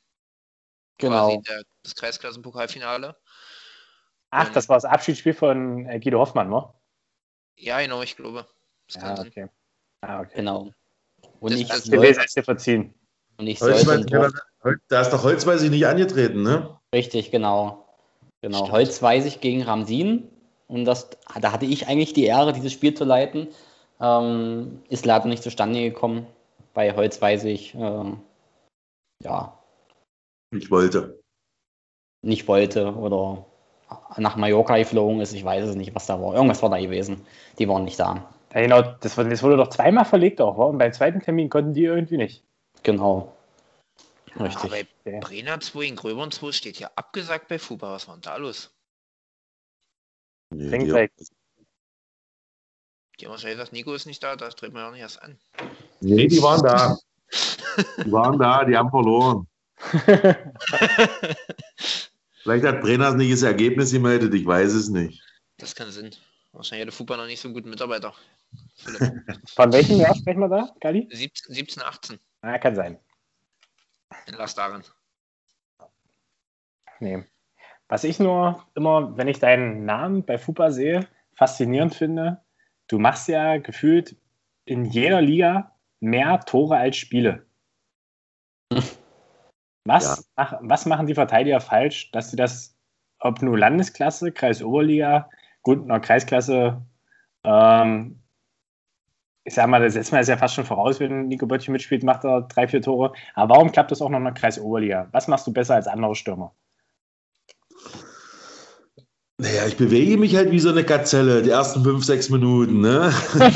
genau,
quasi der, das Kreisklassenpokalfinale.
Ach, das war das Abschiedsspiel von äh, Guido Hoffmann, ne?
Ja, genau, ich glaube. Das
Ja,
sein.
okay. Ah, okay.
genau. Und
Das-
ich,
das
Gewesen
sollte,
ist dir verziehen.
und ich
da ist doch Holzweis nicht angetreten, ne?
richtig, genau. Genau,
Stimmt.
Holz weiß ich gegen Ramsin und das, da hatte ich eigentlich die Ehre, dieses Spiel zu leiten. Ähm, ist leider nicht zustande gekommen. Bei Holz weiß ich, ähm, ja,
Ich wollte.
nicht wollte oder nach Mallorca geflogen ist. Ich weiß es nicht, was da war. Irgendwas war da gewesen. Die waren nicht da.
Ja, genau, das, wurde- das wurde doch zweimal verlegt auch, wa? und beim zweiten Termin konnten die irgendwie nicht.
Genau.
Aber
Richtig.
bei. Brenner 2 in Gröbern 2 steht ja abgesagt bei Fuba. Was war denn da los?
Nee, die-
weg.
Die haben wahrscheinlich gesagt, Nico ist nicht da, da dreht man ja nicht erst an.
nee, die waren da. *laughs* Die waren da, die haben verloren. *laughs* Vielleicht hat Brenner nicht das Ergebnis gemeldet, ich weiß es nicht.
Das kann Sinn. Wahrscheinlich hat der Fuba noch nicht so einen guten Mitarbeiter. *laughs*
Von welchem Jahr sprechen wir da, Gali?
17, 17 18.
Ah, kann sein.
In Lass darin.
Nee. Was ich nur immer, wenn ich deinen Namen bei FUPA sehe, faszinierend finde, du machst ja gefühlt in jeder Liga mehr Tore als Spiele. *laughs* Was, mach, was machen die Verteidiger falsch, dass sie das, ob nur Landesklasse, Kreisoberliga, der Kreisklasse, ähm, ich sag mal, das setzt man jetzt ja fast schon voraus, wenn Nico Böttcher mitspielt, macht er drei, vier Tore. Aber warum klappt das auch noch in der Kreisoberliga? Was machst du besser als andere Stürmer?
Naja, ich bewege mich halt wie so eine Gazelle, die ersten fünf, sechs Minuten, ne? *laughs*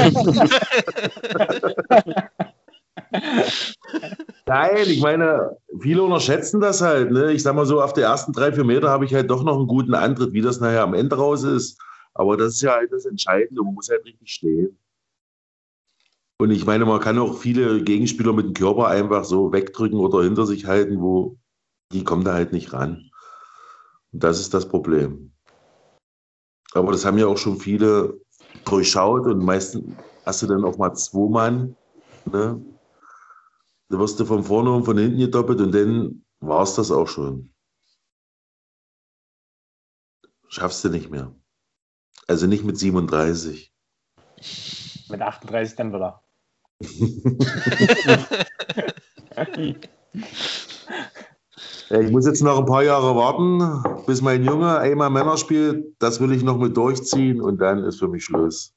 Nein, ich meine, viele unterschätzen das halt, ne? Ich sag mal so, auf die ersten drei, vier Meter habe ich halt doch noch einen guten Antritt, wie das nachher am Ende raus ist. Aber das ist ja halt das Entscheidende, man muss halt richtig stehen. Und ich meine, man kann auch viele Gegenspieler mit dem Körper einfach so wegdrücken oder hinter sich halten, wo die kommen da halt nicht ran. Und das ist das Problem. Aber das haben ja auch schon viele durchschaut und meistens hast du dann auch mal zwei Mann. Ne? Da wirst du von vorne und von hinten gedoppelt und dann war es das auch schon. Schaffst du nicht mehr. Also nicht mit 37.
Mit 38 dann wieder. *laughs*
Ich muss jetzt noch ein paar Jahre warten, bis mein Junge einmal Männer spielt. Das will ich noch mit durchziehen und dann ist für mich Schluss.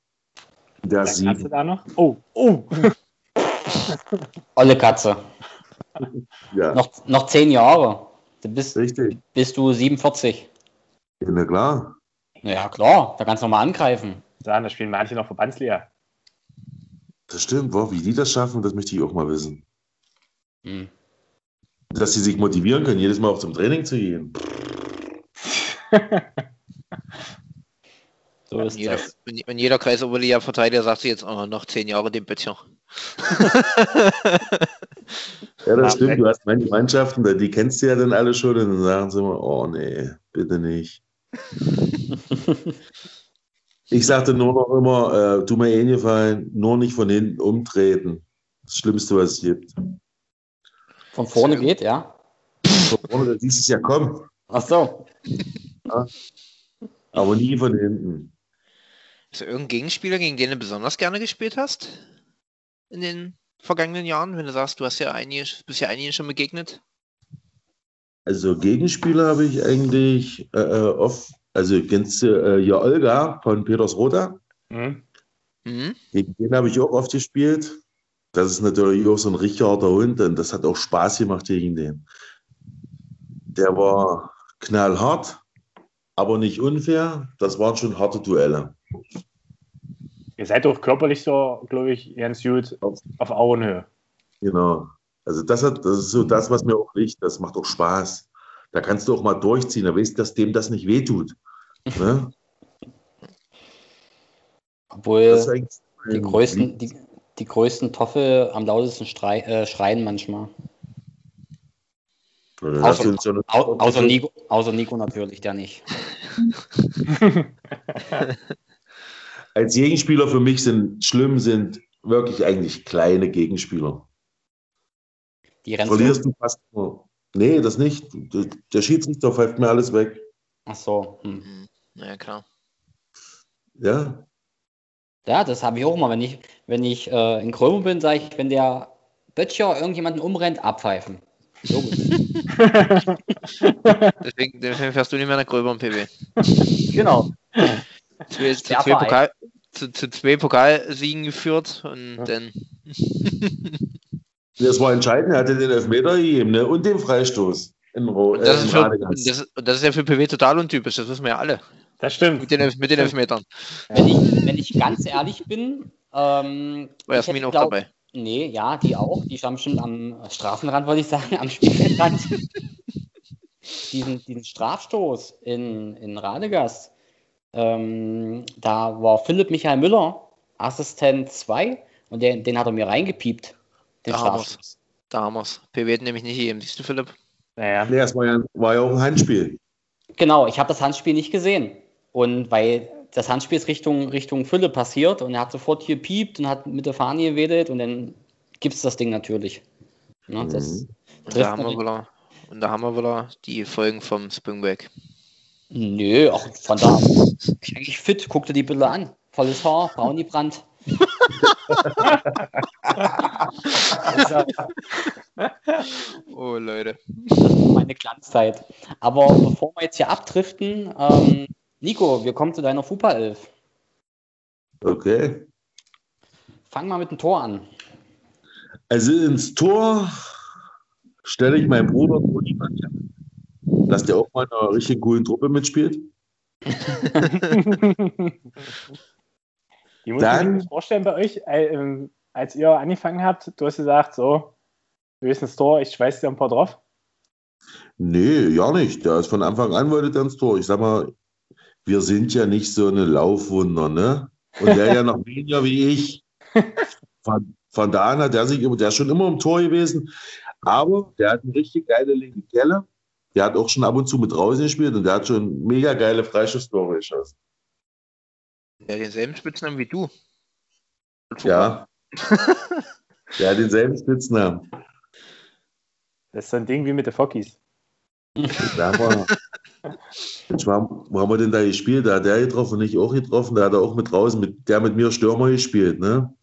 Der
du
sieben.
da noch? Oh, oh. *laughs*
Olle Katze.
Ja,
Noch, noch zehn Jahre. Du bist,
richtig.
bist du 47.
Ja, na klar.
Ja, klar, da kannst du nochmal angreifen.
Sagen, da spielen manche noch Verbandsliga.
Das stimmt. Wow, wie die das schaffen, das möchte ich auch mal wissen.
Hm.
Dass sie sich motivieren können, jedes Mal auch zum Training zu gehen. *laughs*
So ist
Und jeder,
das.
und jeder Kreisoberliga-Verteidiger sagt sich jetzt, oh, noch zehn Jahre dem Bettchen. *laughs*
Ja, das stimmt. Du hast manche Mannschaften, die kennst du ja dann alle schon und dann sagen sie immer, oh nee, bitte nicht. *laughs* Ich sagte nur noch immer, äh, tu mir eh gefallen, nur nicht von hinten umtreten. Das Schlimmste, was es gibt.
Von vorne geht, ja?
Von vorne, da siehst du es ja kommen,
Ach so.
aber nie von hinten.
Ist irgendein Gegenspieler, gegen den du besonders gerne gespielt hast? In den vergangenen Jahren, wenn du sagst, du hast ja einige, bist ja einigen schon begegnet?
Also Gegenspieler habe ich eigentlich äh, äh, oft, also kennst du äh, ja Olga von Petersroda?
Hm?
Mhm.
Gegen den habe ich auch oft gespielt. Das ist natürlich auch so ein richtig harter Hund und das hat auch Spaß gemacht gegen den. Der war knallhart, aber nicht unfair. Das waren schon harte Duelle.
Ihr seid doch körperlich so, glaube ich, ganz gut auf Augenhöhe.
Genau. Also das, hat, das ist so das, was mir auch liegt. Das macht auch Spaß. Da kannst du auch mal durchziehen. Da weißt du, dass dem das nicht wehtut. Ne? *laughs*
Obwohl die größten, die, die größten Toffel am lautesten strei, äh, schreien manchmal. Außer-
noch-
Au, außer, Nico, außer Nico natürlich, der nicht. *laughs*
Als Gegenspieler für mich sind schlimm, sind wirklich eigentlich kleine Gegenspieler.
Die rennen
Verlierst du fast nur. Nee, das nicht. Der Schiedsrichter pfeift mir alles weg.
Ach so. Hm.
Mhm. Ja, klar.
Ja,
Ja, das habe ich auch mal. Wenn ich, wenn ich äh, in Krömer bin, sage ich, wenn der Böttcher irgendjemanden umrennt, abpfeifen. Logisch. *laughs* *laughs*
Deswegen, deswegen fährst du nicht mehr nach Gröber und PW.
genau.
Zu,
Der
zwei. Pokal, zu, zu zwei Pokalsiegen geführt und
Ja.
dann.
Das war entscheidend. Er hatte den Elfmeter gegeben ne? und den Freistoß. In Ro
Und das,
äh,
ist für, das, das ist ja für PW total untypisch, das wissen wir ja alle.
Das stimmt.
Mit den, Elf- mit den Elfmetern.
Wenn ich, wenn ich ganz ehrlich bin, ähm,
War
ich
Jasmin auch
glaub-
dabei.
Nee, ja, die auch. Die standen bestimmt am Straßenrand, wollte ich sagen, am Spielfeldrand. *laughs* diesen, diesen Strafstoß in, in Radegast, ähm, da war Philipp Michael Müller, Assistent 2, und den, den hat er mir reingepiept, den
Da haben wir's. Da haben wir's. PW hat nämlich nicht gegeben. Siehst du, Philipp?
Naja.
Nee, das war ja, war ja auch ein Handspiel.
Genau, ich habe das Handspiel nicht gesehen. Und weil das Handspiel ist Richtung, Richtung Fülle passiert und er hat sofort hier piept und hat mit der Fahne gewedelt und dann gibt es das Ding natürlich. Ne, das,
Mhm.
Und da, haben wir wieder, und da haben wir wieder die Folgen vom Springback.
Nö, auch von da bin ich eigentlich fit. Guck dir die Bilder an. Volles Haar, Brownie-Brand. *laughs* *laughs* *laughs*
Oh, Leute.
Das ist meine Glanzzeit. Aber bevor wir jetzt hier abdriften, ähm, Nico, wir kommen zu deiner Fupa 11.
Okay.
Fang mal mit dem Tor an.
Also ins Tor stelle ich meinen Bruder Toni Mann, dass der auch mal in einer richtig coolen Truppe mitspielt.
Die muss *laughs*
Dann-
ich mir vorstellen bei euch, äh, ähm, als ihr angefangen habt, du hast gesagt, so, du bist ins Tor, ich schweiß dir ein paar drauf.
Nee, ja nicht. Der ist von Anfang an wollte der ins Tor. Ich sag mal, wir sind ja nicht so eine Laufwunder, ne? Und der ja noch weniger wie ich. *laughs* Von, von da an hat der sich immer, der ist schon immer im Tor gewesen. Aber der hat eine richtig geile linke Kelle. Der hat auch schon ab und zu mit draußen gespielt und der hat schon mega geile Freischusstore geschossen.
Ja, denselben Spitznamen wie du.
Ja. *laughs* Der hat denselben Spitznamen.
Das ist so ein Ding wie mit den Fockies.
Da war, Mensch, wo, haben wir denn da gespielt? Da hat der getroffen und ich auch getroffen. Da hat er auch mit draußen, mit, der mit mir Stürmer gespielt. Ne?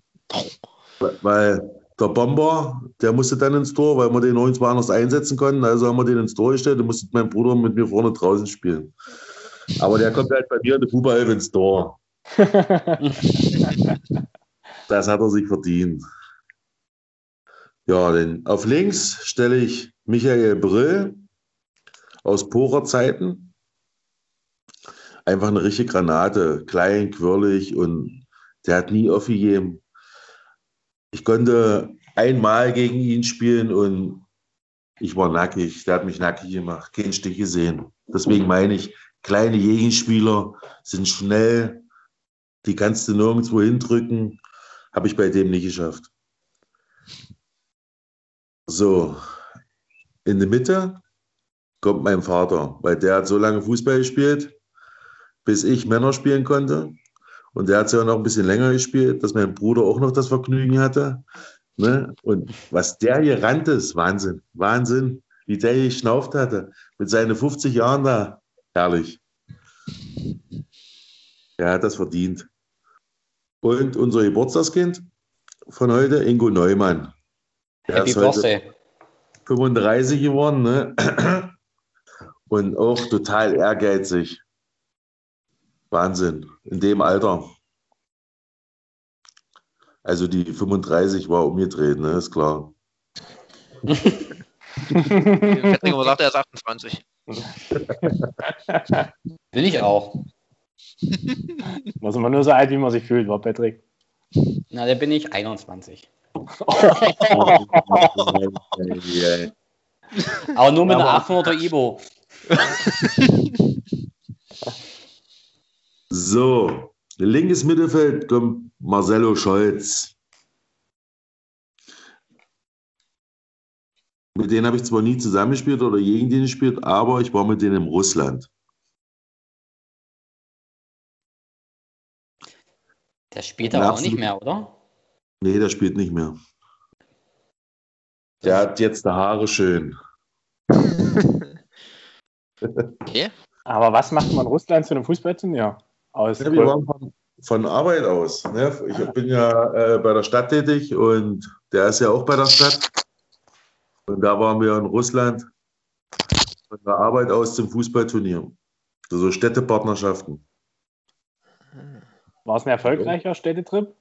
Weil der Bomber, der musste dann ins Tor, weil wir den nirgendwo anders einsetzen konnten. Also haben wir den ins Tor gestellt. Da musste mein Bruder mit mir vorne draußen spielen. Aber der kommt halt bei mir in der Fußball ins Tor. *laughs* das hat er sich verdient. Ja, denn auf links stelle ich Michael Brill aus Porer-Zeiten. Einfach eine richtige Granate, klein, quirlig und der hat nie aufgegeben. Ich konnte einmal gegen ihn spielen und ich war nackig. Der hat mich nackig gemacht, keinen Stich gesehen. Deswegen meine ich, kleine Gegenspieler sind schnell, die kannst du nirgendwo hindrücken. Habe ich bei dem nicht geschafft. So, in der Mitte kommt mein Vater, weil der hat so lange Fußball gespielt, bis ich Männer spielen konnte. Und der hat ja noch ein bisschen länger gespielt, dass mein Bruder auch noch das Vergnügen hatte. Ne? Und was der hier rannt ist, Wahnsinn, Wahnsinn, wie der hier geschnauft hatte, mit seinen 50 Jahren da, herrlich. Er hat das verdient. Und unser Geburtstagskind von heute, Ingo Neumann. Der
Happy
ist heute
Birthday.
35 geworden, ne? *clears throat* Und auch total ehrgeizig. Wahnsinn. In dem Alter. Also die 35 war umgedreht, ne? Ist klar.
Patrick aber sagt, er ist 28.
Will ich auch. *laughs*
Muss man nur so alt, wie man sich fühlt, war Patrick.
Na, da bin ich 21. *laughs* Aber nur mit einer
Aber-
800er Ibo. *laughs*
So, linkes Mittelfeld kommt Marcelo Scholz. Mit denen habe ich zwar nie zusammengespielt oder gegen den gespielt, aber ich war mit denen in Russland.
Der spielt aber auch nicht mehr, oder?
Nee, der spielt nicht mehr. Der hat jetzt die Haare schön.
Okay. *laughs*
Aber was macht man Russland zu einem Fußballturnier? Aus
Ja, wir waren von, von Arbeit aus. Ne? Ich bin ja äh, bei der Stadt tätig und der ist ja auch bei der Stadt. Und da waren wir in Russland von der Arbeit aus zum Fußballturnier. So Städtepartnerschaften.
War es ein erfolgreicher Städtetrip?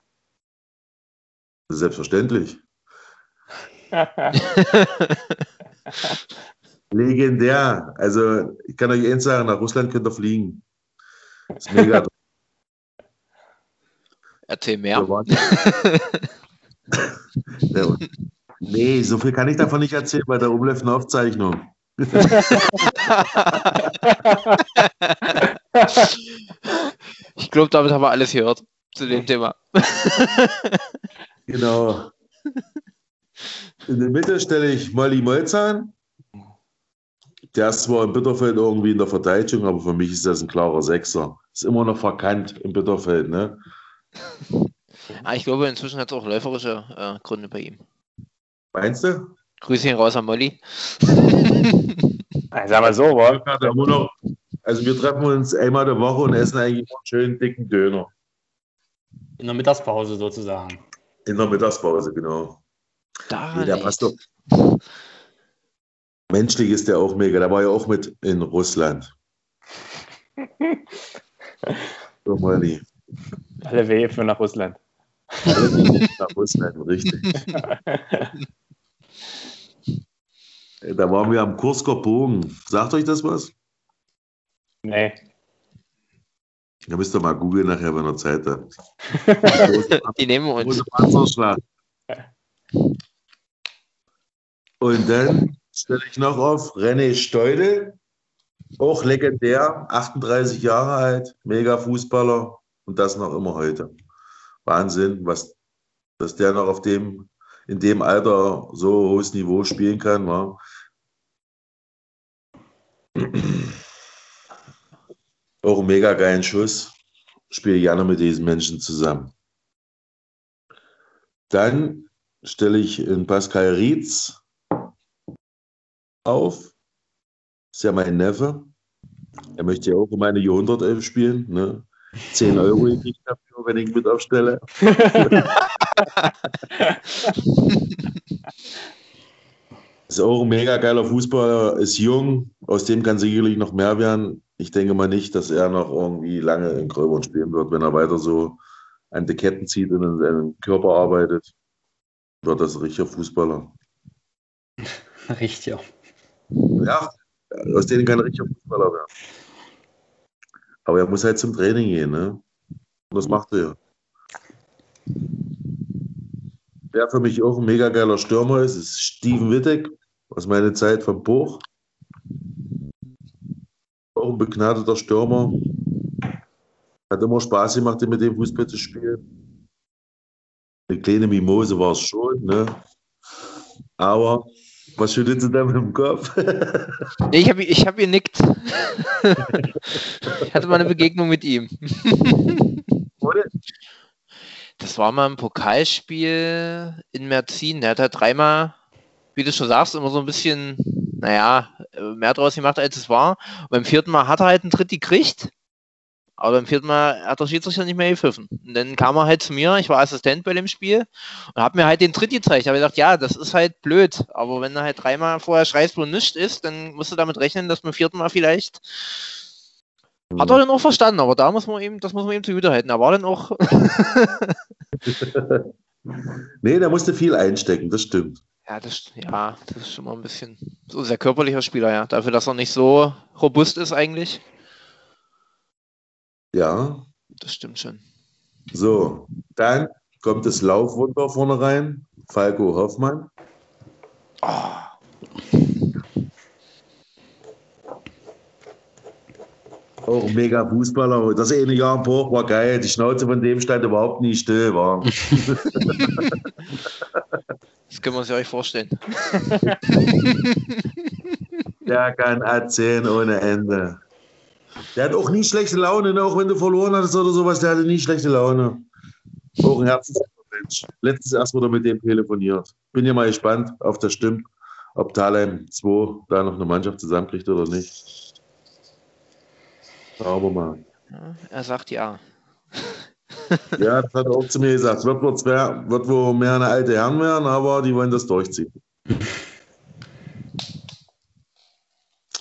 Selbstverständlich. *laughs* Legendär. Also ich kann euch eins sagen, nach Russland könnt ihr fliegen. ist mega.
Erzähl mehr. *laughs*
Nee, so viel kann ich davon nicht erzählen, weil da oben läuft eine Aufzeichnung. *laughs*
Ich glaube, damit haben wir alles gehört zu dem Thema. *laughs*
Genau. In der Mitte stelle ich Molly Molzahn. Der ist zwar in Bitterfeld irgendwie in der Verteidigung, aber für mich ist das ein klarer Sechser. Ist immer noch verkannt im Bitterfeld, ne?
Ah, ich glaube, inzwischen hat es auch läuferische äh, Gründe bei ihm.
Meinst du?
Grüße ihn raus an Molly.
Also, sag mal so, war,
da immer noch, also wir treffen uns einmal der Woche und essen eigentlich einen schönen dicken Döner.
In der Mittagspause sozusagen.
In der Mittagspause, genau.
Da
Nee, der passt doch. Menschlich ist der auch mega. Der war ja auch mit in Russland. *laughs* So, Molly.
alle Wege für nach Russland.
Nach Russland, richtig. *laughs* Da waren wir am Kursker Bogen. Sagt euch das was?
Nee.
Da müsst ihr mal googeln nachher, wenn ihr Zeit habt. *laughs*
Die nehmen wir uns.
Und dann stelle ich noch auf René Steudel, auch legendär, 38 Jahre alt, mega Fußballer und das noch immer heute. Wahnsinn, was, dass der noch auf dem, in dem Alter so hohes Niveau spielen kann. Wa? Auch einen mega geilen Schuss. spiele gerne mit diesen Menschen zusammen. Dann stelle ich in Pascal Rietz auf. ist ja mein Neffe. Er möchte ja auch um meine U111 spielen. Ne? 10 *laughs* Euro gekriegt dafür, wenn ich mit aufstelle. *laughs* ist auch ein mega geiler Fußballer, ist jung, aus dem kann sicherlich noch mehr werden. Ich denke mal nicht, dass er noch irgendwie lange in Gröbern spielen wird, wenn er weiter so an die Ketten zieht und in seinem Körper arbeitet. Wird das ein richtiger Fußballer. *laughs*
Richtiger.
Ja, aus denen kann ein richtiger Fußballer werden. Aber er muss halt zum Training gehen, ne? Und das macht er. Wer für mich auch ein mega geiler Stürmer ist, ist Steven Wittek aus meiner Zeit vom Buch. Begnadeter Stürmer. Hat immer Spaß gemacht, mit dem Fußball zu spielen. Eine kleine Mimose war es schon, ne? Aber was schüttelt sie da mit dem Kopf? *laughs*
ich habe ich hab genickt. ich hatte mal eine Begegnung mit ihm. Das war mal ein Pokalspiel in Merzin. Der hat halt dreimal, wie du schon sagst, immer so ein bisschen, naja, mehr draus gemacht, als es war. Und beim vierten Mal hat er halt einen Tritt gekriegt. Aber beim vierten Mal hat der Schiedsrichter nicht mehr gepfiffen. Und dann kam er halt zu mir, ich war Assistent bei dem Spiel und habe mir halt den Tritt gezeigt. Ich habe gedacht, ja, das ist halt blöd. Aber wenn du halt dreimal vorher schreist, wo nichts ist, dann musst du damit rechnen, dass beim vierten Mal vielleicht. Mhm. Hat er dann auch verstanden, aber da muss man eben, das muss man eben zugute halten. Er war dann auch. *laughs* *laughs*
nee, da musste viel einstecken, das stimmt.
Ja das, ja, das ist schon mal ein bisschen so sehr körperlicher Spieler, ja. Dafür, dass er nicht so robust ist eigentlich.
Ja.
Das stimmt schon.
So, dann kommt das Laufwunder vorne rein. Falco Hoffmann. Oh. Auch mega Fußballer. Das eine Jahr im Bruch war geil. Die Schnauze von dem stand überhaupt nie still. War. *laughs*
das können wir uns ja euch vorstellen. *laughs*
Der kann erzählen ohne Ende. Der hat auch nie schlechte Laune, ne? auch wenn du verloren hattest oder sowas, der hatte nie schlechte Laune. Auch ein Herzensmensch. Letztens erst wurde mit dem telefoniert. Bin ja mal gespannt, ob das stimmt, ob Thalheim 2 da noch eine Mannschaft zusammenkriegt oder nicht. Schauen wir mal.
Ja, er sagt ja.
Ja, das hat er auch zu mir gesagt. Wird wohl, zwei, wird wohl mehr eine alte Herren werden, aber die wollen das durchziehen.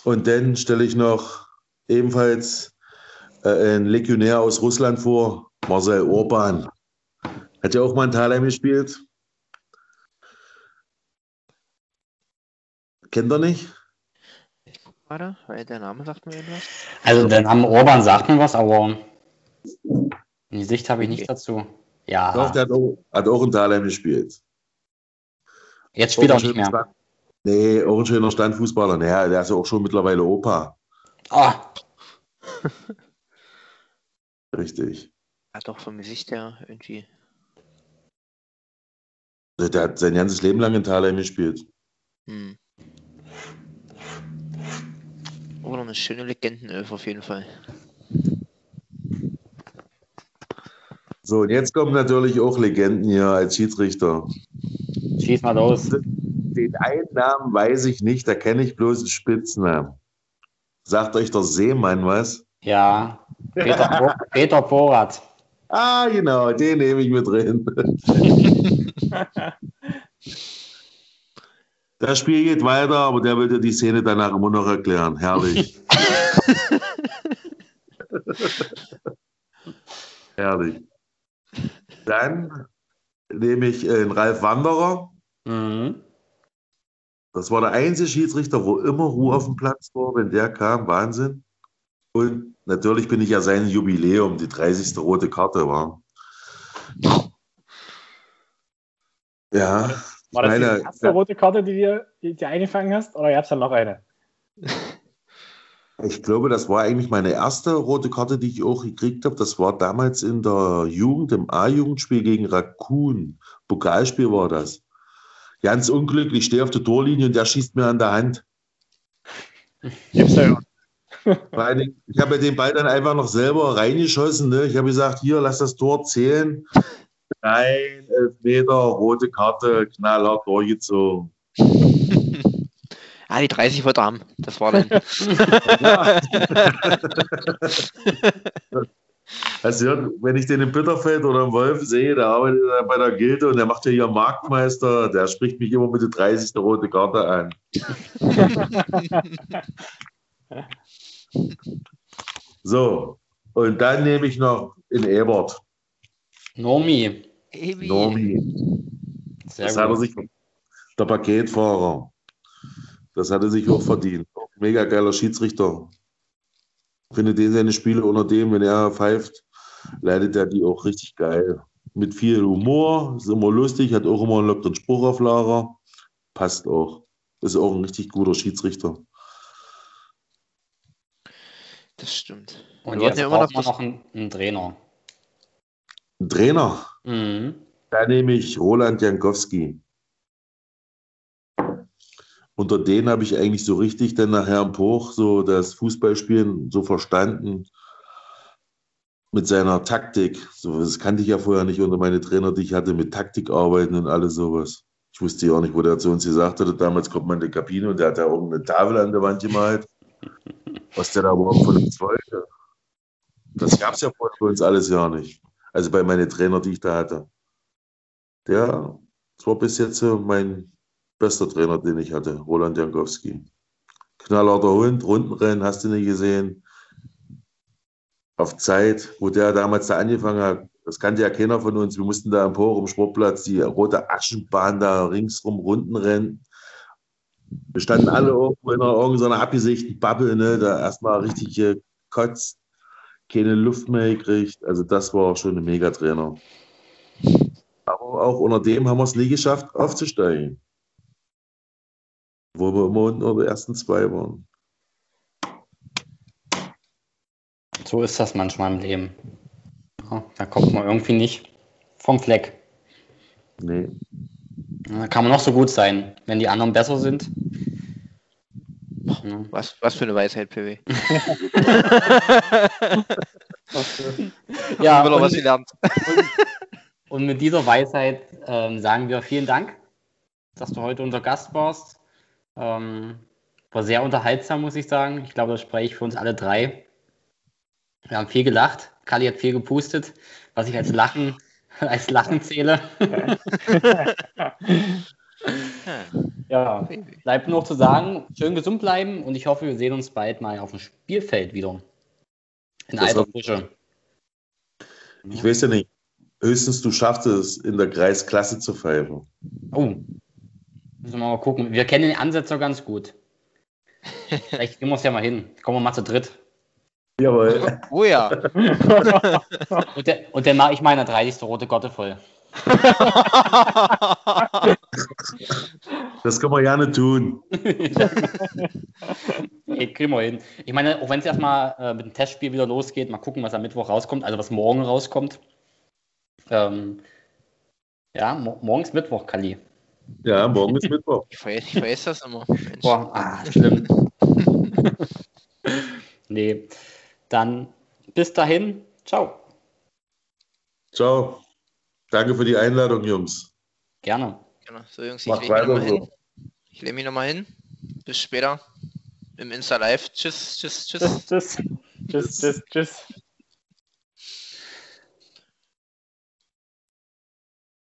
Und dann stelle ich noch ebenfalls äh, ein Legionär aus Russland vor, Marcel Urban. Hat ja auch mal in Thalheim gespielt. Kennt er nicht?
Warte, weil der Name sagt mir irgendwas.
Also der Name Urban sagt mir was, aber die Sicht habe ich nicht dazu. Ja.
Doch, der hat auch, hat auch in Thalheim gespielt.
Jetzt spielt er auch nicht mehr.
Stand, nee, auch ein schöner Standfußballer. Naja, der ist ja auch schon mittlerweile Opa.
Ah. *laughs*
Richtig.
Ja, doch, vom Gesicht her irgendwie.
Der hat sein ganzes Leben lang in Thalheim gespielt.
Hm. Oder eine schöne Legendenelf auf jeden Fall.
So, und jetzt kommen natürlich auch Legenden hier als Schiedsrichter.
Schieß mal los.
Den einen Namen weiß ich nicht, da kenne ich bloß einen Spitznamen. Sagt euch der Seemann was?
Ja, Peter, *laughs* Peter Borat.
Ah, genau, den nehme ich mit drin. *laughs* das Spiel geht weiter, aber der will dir die Szene danach immer noch erklären. Herrlich. *laughs* Herrlich. Dann nehme ich einen Ralf Wanderer. Mhm. Das war der einzige Schiedsrichter, wo immer Ruhe auf dem Platz war, wenn der kam. Wahnsinn. Und natürlich bin ich ja sein Jubiläum, die 30. rote Karte war. Ja.
War das meine, die erste rote Karte, die du die eingefangen hast? Oder gab es da noch eine? *laughs*
Ich glaube, das war eigentlich meine erste rote Karte, die ich auch gekriegt habe. Das war damals in der Jugend, im A-Jugendspiel gegen Raccoon. Pokalspiel war das ganz unglücklich, stehe auf der Torlinie und der schießt mir an der Hand.
Gibt's ja.
ich habe ja den Ball dann einfach noch selber reingeschossen. Ne? Ich habe gesagt, hier, lass das Tor zählen. Nein, Elfmeter, rote Karte, knallhart durchgezogen.
Ah, die 30 wollte haben. Das war dann. *laughs*
Also, wenn ich den im Bitterfeld oder im Wolf sehe, der arbeitet bei der Gilde und der macht ja hier Marktmeister, der spricht mich immer mit der 30. rote Karte an. *laughs* so, und dann nehme ich noch in Ebert.
Nomi.
Nomi. Sehr das gut. hat er sich, der Paketfahrer. Das hat er sich auch verdient. Mega geiler Schiedsrichter. Ich finde den seine Spiele unter dem, wenn er pfeift, leitet er die auch richtig geil. Mit viel Humor, ist immer lustig, hat auch immer einen lockeren Spruch auf Lager. Passt auch. Ist auch ein richtig guter Schiedsrichter.
Das stimmt.
Und Wir jetzt ja braucht man noch einen, einen Trainer.
Ein Trainer? Mhm. Da nehme ich Roland Jankowski unter denen habe ich eigentlich so richtig dann nachher am Poch so das Fußballspielen so verstanden mit seiner Taktik. So, das kannte ich ja vorher nicht unter meine Trainer, die ich hatte, mit Taktik arbeiten und alles sowas. Ich wusste ja auch nicht, wo der zu uns gesagt hatte. Damals kommt man in die Kabine und der hat da irgendeine Tafel an der Wand gemalt. Was der da überhaupt von uns wollte. Das gab es ja vorher für uns alles ja nicht. Also bei meinen Trainer, die ich da hatte. Der, das war bis jetzt so mein bester Trainer, den ich hatte, Roland Jankowski. Knallharter Hund, Rundenrennen, hast du nicht gesehen. Auf Zeit, wo der damals da angefangen hat, das kannte ja keiner von uns. Wir mussten da am Porum Sportplatz die rote Aschenbahn da ringsrum Rundenrennen. Wir standen alle irgendwo in irgendeiner abgesichten Bubble, ne, da erstmal richtig gekotzt, keine Luft mehr gekriegt. Also das war schon ein Megatrainer. Aber auch unter dem haben wir es nie geschafft, aufzusteigen wo wir immer unter den ersten zwei waren.
So ist das manchmal im Leben. Ja, da kommt man irgendwie nicht vom Fleck.
Nee.
Da kann man noch so gut sein, wenn die anderen besser sind.
Was, was für eine Weisheit, PW. *laughs*
ja, und, was gelernt. Und, und, mit dieser Weisheit ähm, sagen wir vielen Dank, dass du heute unser Gast warst. Ähm, war sehr unterhaltsam, muss ich sagen. Ich glaube, das spreche ich für uns alle drei. Wir haben viel gelacht. Kali hat viel gepustet, was ich als Lachen, *laughs* als Lachen zähle. *laughs* ja, bleibt nur noch zu sagen, schön gesund bleiben und ich hoffe, wir sehen uns bald mal auf dem Spielfeld wieder. In alter Frische.
Ich weiß ja nicht. Höchstens du schaffst es, in der Kreisklasse zu pfeifen.
Oh, Müssen wir mal gucken. Wir kennen den Ansetzer ganz gut. Vielleicht gehen wir es ja mal hin. Kommen wir mal zu dritt.
Jawohl.
Oh ja. *laughs*
und, der, und dann mache ich meine 30. rote Gotte voll. *laughs*
Das können wir gerne tun. *laughs*
hey, kriegen wir hin. Ich meine, auch wenn es erstmal äh, mit dem Testspiel wieder losgeht, mal gucken, was am Mittwoch rauskommt, also was morgen rauskommt. Ähm, ja, mo morgens Mittwoch, Kali.
Ja, morgen ist Mittwoch.
Ich weiß, ich weiß das immer.
Mensch. Boah, ah, schlimm. *laughs* nee. Dann bis dahin. Ciao.
Ciao. Danke für die Einladung, Jungs.
Gerne.
Genau. So, Jungs, ich lege mich nochmal hin. Ich lege mich nochmal hin. Bis später im Insta Live. Tschüss, tschüss, tschüss.
Tschüss, tschüss, tschüss, tschüss.